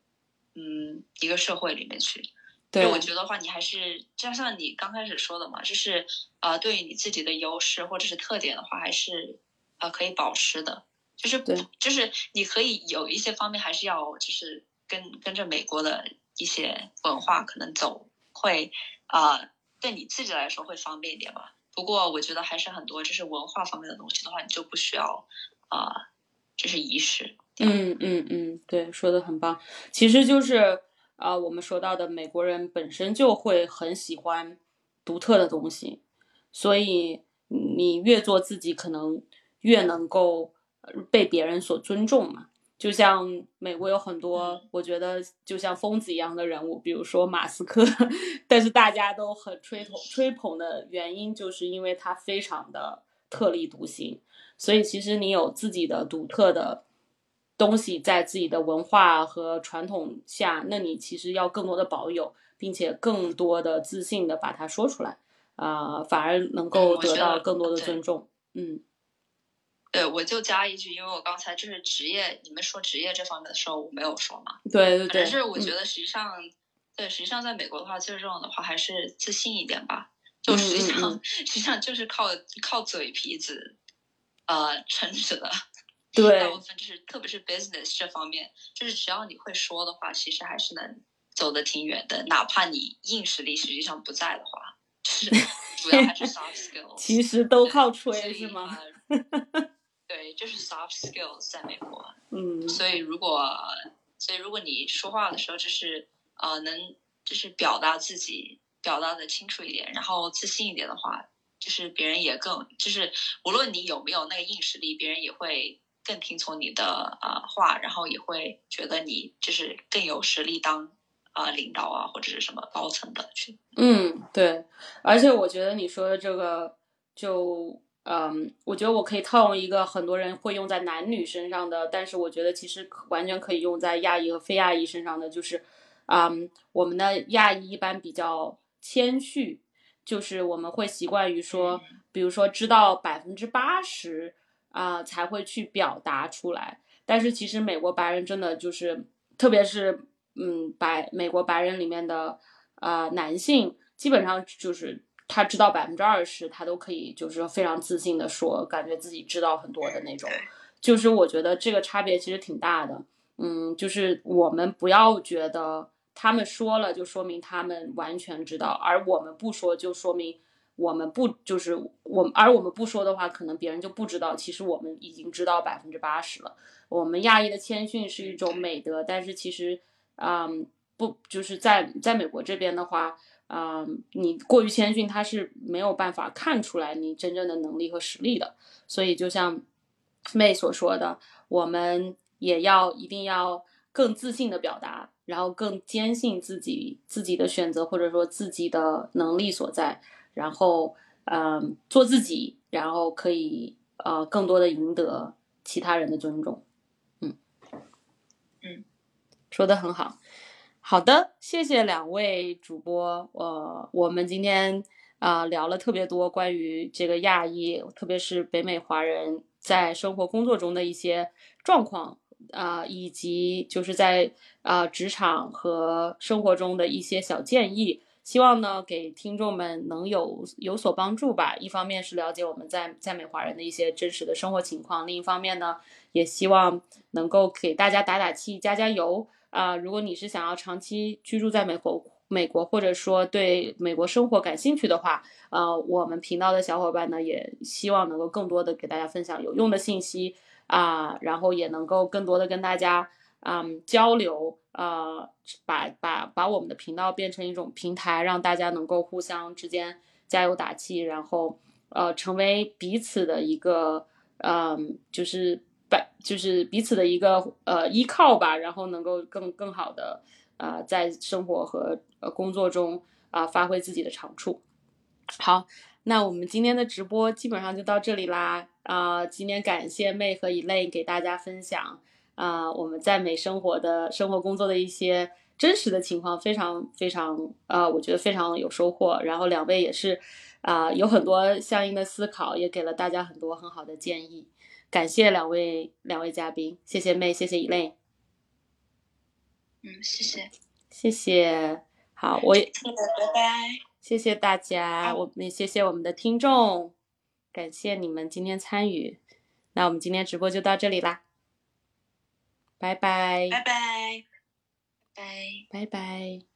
嗯一个社会里面去。对就我觉得话，你还是加上你刚开始说的嘛，就是呃，对于你自己的优势或者是特点的话，还是呃可以保持的。就是不就是你可以有一些方面还是要就是跟跟着美国的一些文化可能走，会啊、呃对你自己来说会方便一点吧。不过我觉得还是很多就是文化方面的东西的话，你就不需要啊、呃就是仪式。嗯嗯嗯，对，说的很棒。其实就是啊、我们说到的美国人本身就会很喜欢独特的东西，所以你越做自己，可能越能够呃被别人所尊重嘛。就像美国有很多，我觉得就像疯子一样的人物，比如说马斯克，但是大家都很吹捧吹捧的原因，就是因为他非常的特立独行。所以其实你有自己的独特的东西，在自己的文化和传统下，那你其实要更多的保有，并且更多的自信的把它说出来，啊，反而能够得到更多的尊重。嗯，对，我就加一句，因为我刚才就是职业，你们说职业这方面的时候，我没有说嘛。对对对。但是我觉得实际上，对，实际上在美国的话，就是这种的话，还是自信一点吧。就实际上，实际上就是靠靠嘴皮子。呃，撑着的，对，大部分就是特别是 business 这方面，就是只要你会说的话，其实还是能走得挺远的。哪怕你硬实力实际上不在的话，是主要还是 soft skills。其实都靠吹是吗？对，就是 soft skills 在美国。嗯。所以如果，所以如果你说话的时候就是呃能就是表达自己表达的清楚一点，然后自信一点的话。就是别人也更，就是无论你有没有那个硬实力，别人也会更听从你的呃话，然后也会觉得你就是更有实力当啊领导啊或者是什么高层的去。嗯，对，而且我觉得你说的这个就嗯，我觉得我可以套用一个很多人会用在男女身上的，但是我觉得其实完全可以用在亚裔和非亚裔身上的，就是嗯，我们的亚裔一般比较谦虚。就是我们会习惯于说，比如说知道百分之八十啊才会去表达出来，但是其实美国白人真的就是，特别是嗯白美国白人里面的呃男性，基本上就是他知道百分之二十，他都可以就是非常自信的说，感觉自己知道很多的那种。就是我觉得这个差别其实挺大的，嗯，就是我们不要觉得。他们说了，就说明他们完全知道；而我们不说，就说明我们不就是我。而我们不说的话，可能别人就不知道。其实我们已经知道百分之八十了。我们亚裔的谦逊是一种美德，但是其实，嗯，不就是在在美国这边的话，嗯，你过于谦逊，他是没有办法看出来你真正的能力和实力的。所以，就像妹所说的，我们也要一定要更自信的表达。然后更坚信自己自己的选择，或者说自己的能力所在，然后嗯做自己，然后可以呃更多的赢得其他人的尊重，嗯嗯，说的很好，好的，谢谢两位主播，呃，我们今天啊聊了特别多关于这个亚裔，特别是北美华人在生活工作中的一些状况。啊，以及就是在啊职场和生活中的一些小建议，希望呢给听众们能有有所帮助吧。一方面是了解我们在在美华人的一些真实的生活情况，另一方面呢，也希望能够给大家打打气、加加油啊。如果你是想要长期居住在美国，美国或者说对美国生活感兴趣的话，呃，我们频道的小伙伴呢，也希望能够更多的给大家分享有用的信息。啊，然后也能够更多的跟大家嗯交流，呃，把把把我们的频道变成一种平台，让大家能够互相之间加油打气，然后呃成为彼此的一个嗯就是把就是彼此的一个呃依靠吧，然后能够更更好的呃在生活和呃工作中啊发挥自己的长处。好，那我们今天的直播基本上就到这里啦。啊，今天感谢妹和 Elaine 给大家分享啊，我们在美生活的生活工作的一些真实的情况，非常非常啊，我觉得非常有收获。然后两位也是啊，有很多相应的思考，也给了大家很多很好的建议。感谢两位两位嘉宾，谢谢妹，谢谢 Elaine。嗯，谢谢，谢谢。好，我也拜拜。谢谢大家，我们也谢谢我们的听众。感谢你们今天参与，那我们今天直播就到这里啦，拜拜，拜拜，拜拜。拜。